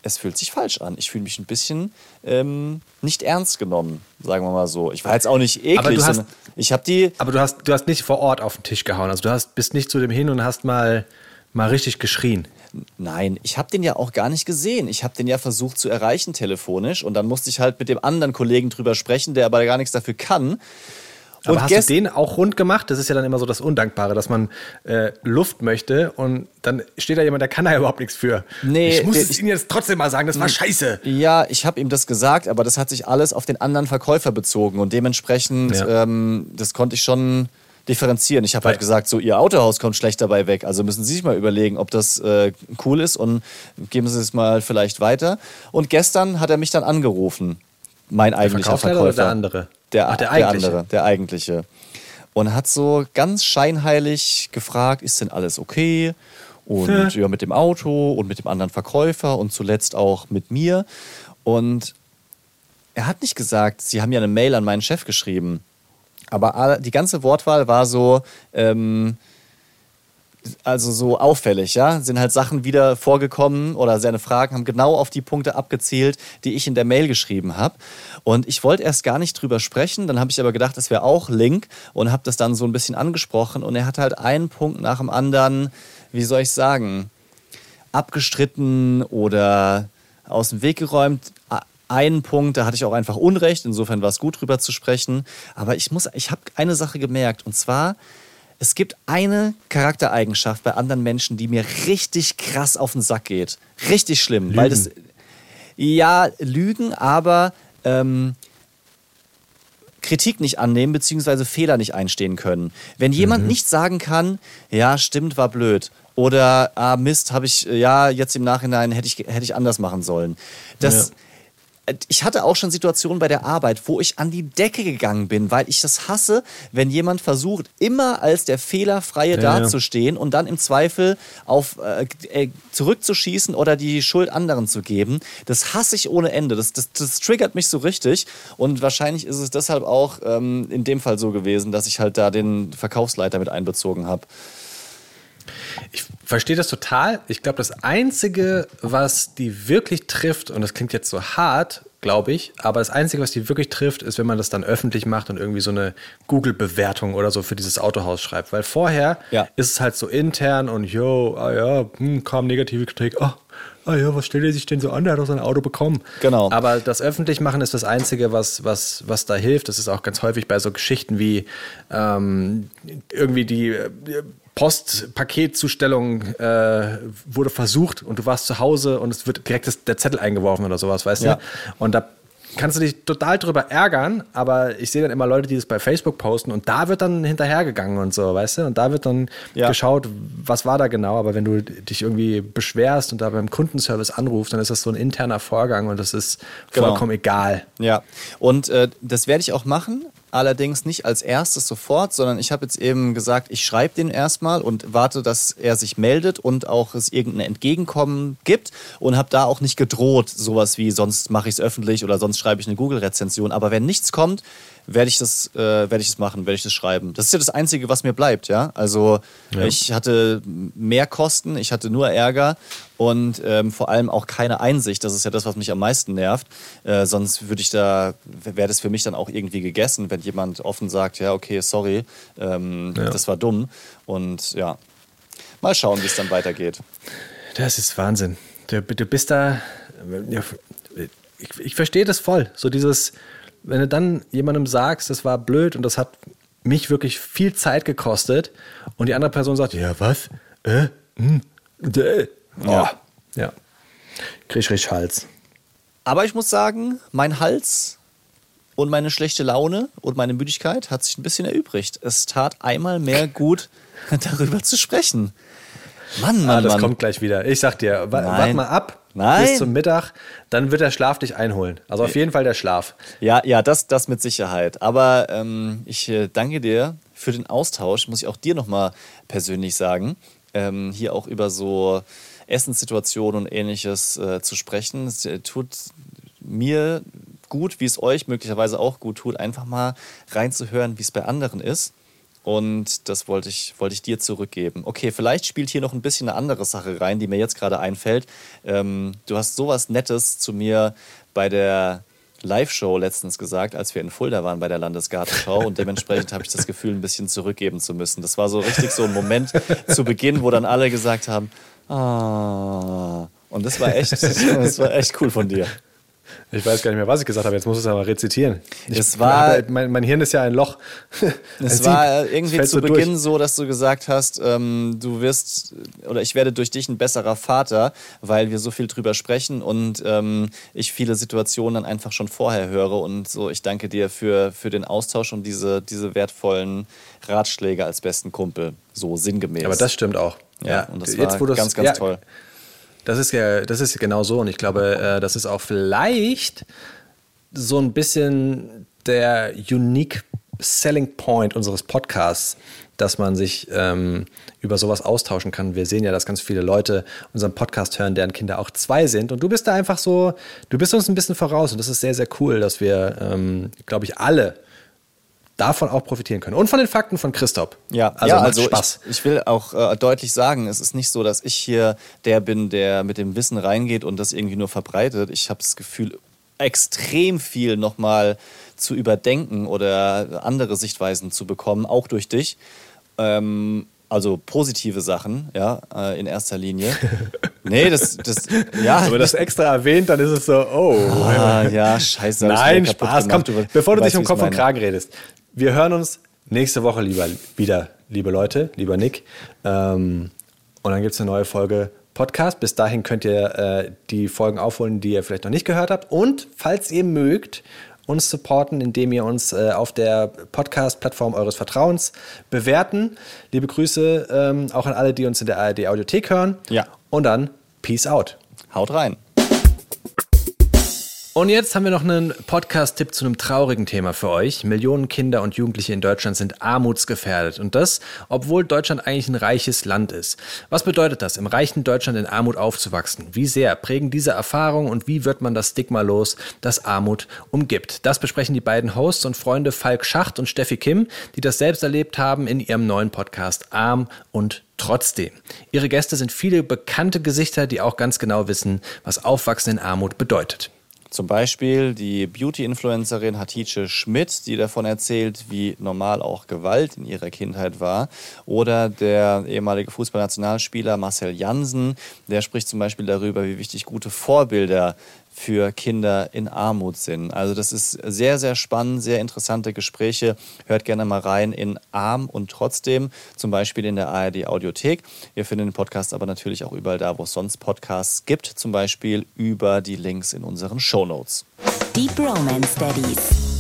es fühlt sich falsch an. Ich fühle mich ein bisschen ähm, nicht ernst genommen, sagen wir mal so. Ich war jetzt auch nicht eklig, Aber du hast- ich habe die. Aber du hast, du hast nicht vor Ort auf den Tisch gehauen. Also du hast, bist nicht zu dem hin und hast mal, mal richtig geschrien. Nein, ich habe den ja auch gar nicht gesehen. Ich habe den ja versucht zu erreichen telefonisch und dann musste ich halt mit dem anderen Kollegen drüber sprechen, der aber gar nichts dafür kann. Aber Und hast du den auch rund gemacht? Das ist ja dann immer so das Undankbare, dass man äh, Luft möchte und dann steht da jemand, der kann da überhaupt nichts für. Nee, ich muss der- es Ihnen jetzt trotzdem mal sagen, das war scheiße. Ja, ich habe ihm das gesagt, aber das hat sich alles auf den anderen Verkäufer bezogen und dementsprechend, Ja. ähm, das konnte ich schon differenzieren. Ich habe halt gesagt, so Ihr Autohaus kommt schlecht dabei weg, also müssen Sie sich mal überlegen, ob das äh, cool ist und geben Sie es mal vielleicht weiter. Und gestern hat er mich dann angerufen, mein eigentlicher Verkäufer. oder der andere? Der, Ach, der der eigentliche. andere, der eigentliche. Und hat so ganz scheinheilig gefragt, ist denn alles okay? Und ja, mit dem Auto und mit dem anderen Verkäufer und zuletzt auch mit mir. Und er hat nicht gesagt, Sie haben ja eine Mail an meinen Chef geschrieben. Aber die ganze Wortwahl war so, ähm, also so auffällig, ja. Sind halt Sachen wieder vorgekommen oder seine Fragen haben genau auf die Punkte abgezielt, die ich in der Mail geschrieben habe. Und ich wollte erst gar nicht drüber sprechen, dann habe ich aber gedacht, das wäre auch Link und habe das dann so ein bisschen angesprochen. Und er hat halt einen Punkt nach dem anderen, wie soll ich sagen, abgestritten oder aus dem Weg geräumt. Einen Punkt, da hatte ich auch einfach Unrecht, insofern war es gut drüber zu sprechen. Aber ich muss, ich habe eine Sache gemerkt und zwar, es gibt eine Charaktereigenschaft bei anderen Menschen, die mir richtig krass auf den Sack geht. Richtig schlimm, weil das ja Lügen, aber ähm, Kritik nicht annehmen beziehungsweise Fehler nicht einstehen können. Wenn jemand nicht sagen kann, ja, stimmt, war blöd. Oder, ah, Mist, habe ich, ja, jetzt im Nachhinein hätte ich, hätte ich anders machen sollen. Das, äh, ich hatte auch schon Situationen bei der Arbeit, wo ich an die Decke gegangen bin, weil ich das hasse, wenn jemand versucht, immer als der Fehlerfreie Ja, dazustehen und dann im Zweifel auf äh, äh, zurückzuschießen oder die Schuld anderen zu geben. Das hasse ich ohne Ende. Das, das, das triggert mich so richtig. Und wahrscheinlich ist es deshalb auch ähm, in dem Fall so gewesen, dass ich halt da den Verkaufsleiter mit einbezogen habe. Ich verstehe das total. Ich glaube, das Einzige, was die wirklich trifft, und das klingt jetzt so hart, glaube ich, aber das Einzige, was die wirklich trifft, ist, wenn man das dann öffentlich macht und irgendwie so eine Google-Bewertung oder so für dieses Autohaus schreibt. Weil vorher Ja. ist es halt so intern und yo, ah ja, hm, kam negative Kritik, ah, ah ja, was stellt er sich denn so an? Der hat doch sein Auto bekommen. Genau. Aber das öffentlich machen ist das Einzige, was, was, was da hilft. Das ist auch ganz häufig bei so Geschichten wie ähm, irgendwie die äh, Postpaketzustellung äh, wurde versucht und du warst zu Hause und es wird direkt das, der Zettel eingeworfen oder sowas, weißt Ja. du? Und da kannst du dich total drüber ärgern, aber ich sehe dann immer Leute, die das bei Facebook posten und da wird dann hinterhergegangen und so, weißt du? Und da wird dann Ja. geschaut, was war da genau. Aber wenn du dich irgendwie beschwerst und da beim Kundenservice anrufst, dann ist das so ein interner Vorgang und das ist Genau. vollkommen egal. Ja, und äh, das werde ich auch machen. Allerdings nicht als erstes sofort, sondern ich habe jetzt eben gesagt, ich schreibe den erstmal und warte, dass er sich meldet und auch es irgendein Entgegenkommen gibt und habe da auch nicht gedroht, sowas wie sonst mache ich es öffentlich oder sonst schreibe ich eine Google-Rezension. Aber wenn nichts kommt, werde ich das, äh, werde ich das machen, werde ich das schreiben. Das ist ja das Einzige, was mir bleibt, ja. Also ich hatte mehr Kosten, ich hatte nur Ärger und ähm, vor allem auch keine Einsicht. Das ist ja das, was mich am meisten nervt. Äh, sonst würde ich da, wäre das für mich dann auch irgendwie gegessen, wenn jemand offen sagt, ja, okay, sorry, ähm, Ja. das war dumm. Und ja, mal schauen, wie es dann weitergeht. Das ist Wahnsinn. Du, du bist da. ja, Ich, ich verstehe das voll. So dieses, wenn du dann jemandem sagst, das war blöd und das hat mich wirklich viel Zeit gekostet und die andere Person sagt, ja, was? Äh? Hm? Äh? Oh. Ja. ja. Krieg ich richtig Hals. Aber ich muss sagen, mein Hals und meine schlechte Laune und meine Müdigkeit hat sich ein bisschen erübrigt. Es tat einmal mehr gut, darüber zu sprechen. Mann, Mann, Ah, das Mann. kommt gleich wieder. Ich sag dir, wa Nein. wart mal ab Nein. bis zum Mittag, dann wird der Schlaf dich einholen. Also auf jeden Fall der Schlaf. Ja, ja, das, das mit Sicherheit. Aber ähm, ich äh, danke dir für den Austausch, muss ich auch dir nochmal persönlich sagen. Ähm, hier auch über so Essenssituationen und ähnliches äh, zu sprechen. Es äh, tut mir gut, wie es euch möglicherweise auch gut tut, einfach mal reinzuhören, wie es bei anderen ist. Und das wollte ich, wollte ich dir zurückgeben. Okay, vielleicht spielt hier noch ein bisschen eine andere Sache rein, die mir jetzt gerade einfällt. Ähm, du hast sowas Nettes zu mir bei der Live-Show letztens gesagt, als wir in Fulda waren bei der Landesgartenschau. Und dementsprechend habe ich das Gefühl, ein bisschen zurückgeben zu müssen. Das war so richtig so ein Moment zu Beginn, wo dann alle gesagt haben, ah. Und das war echt, das war echt cool von dir. Ich weiß gar nicht mehr, was ich gesagt habe. Jetzt muss ich es aber rezitieren. Ich, Es war- mein, mein Hirn ist ja ein Loch. Es Sieb. war irgendwie zu so durch. Beginn so, dass du gesagt hast, ähm, du wirst oder ich werde durch dich ein besserer Vater, weil wir so viel drüber sprechen und ähm, ich viele Situationen dann einfach schon vorher höre und so. Ich danke dir für, für den Austausch und diese, diese wertvollen Ratschläge als besten Kumpel, so sinngemäß. Aber das stimmt auch. ja, und das Jetzt, war wo du's- ganz, ganz ja, toll. Das ist ja, das ist genau so. Und ich glaube, äh, das ist auch vielleicht so ein bisschen der unique Selling Point unseres Podcasts, dass man sich ähm, über sowas austauschen kann. Wir sehen ja, dass ganz viele Leute unseren Podcast hören, deren Kinder auch zwei sind. Und du bist da einfach so, du bist uns ein bisschen voraus. Und das ist sehr, sehr cool, dass wir, ähm, glaube ich, alle davon auch profitieren können. Und von den Fakten von Christoph. Ja, also, ja, also Spaß. Ich, ich will auch äh, deutlich sagen, es ist nicht so, dass ich hier der bin, der mit dem Wissen reingeht und das irgendwie nur verbreitet. Ich habe das Gefühl, extrem viel nochmal zu überdenken oder andere Sichtweisen zu bekommen, auch durch dich. Ähm, also positive Sachen, ja, äh, in erster Linie. nee, das, das, ja. Wenn man das extra erwähnt, dann ist es so, oh. ah, ja, scheiße. Nein, Spaß. Komm. Du- bevor du weißt, dich um Kopf und. Kragen redest. Wir hören uns nächste Woche lieber wieder, liebe Leute, lieber Nick. Ähm, und dann gibt es eine neue Folge Podcast. Bis dahin könnt ihr äh, die Folgen aufholen, die ihr vielleicht noch nicht gehört habt. Und falls ihr mögt, uns supporten, indem ihr uns äh, auf der Podcast-Plattform eures Vertrauens bewerten. Liebe Grüße ähm, auch an alle, die uns in der ARD-Audiothek hören. Ja. Und dann Peace out. Haut rein. Und jetzt haben wir noch einen Podcast-Tipp zu einem traurigen Thema für euch. Millionen Kinder und Jugendliche in Deutschland sind armutsgefährdet. Und das, obwohl Deutschland eigentlich ein reiches Land ist. Was bedeutet das, im reichen Deutschland in Armut aufzuwachsen? Wie sehr prägen diese Erfahrungen und wie wird man das Stigma los, das Armut umgibt? Das besprechen die beiden Hosts und Freunde Falk Schacht und Steffi Kim, die das selbst erlebt haben in ihrem neuen Podcast Arm und Trotzdem. Ihre Gäste sind viele bekannte Gesichter, die auch ganz genau wissen, was Aufwachsen in Armut bedeutet. Zum Beispiel die Beauty-Influencerin Hatice Schmidt, die davon erzählt, wie normal auch Gewalt in ihrer Kindheit war. Oder der ehemalige Fußballnationalspieler Marcel Jansen, der spricht zum Beispiel darüber, wie wichtig gute Vorbilder für Kinder in Armut sind. Also das ist sehr, sehr spannend, sehr interessante Gespräche. Hört gerne mal rein in Arm und trotzdem, zum Beispiel in der ARD Audiothek. Ihr findet den Podcast aber natürlich auch überall da, wo es sonst Podcasts gibt, zum Beispiel über die Links in unseren Show Notes. Deep Romance Daddies.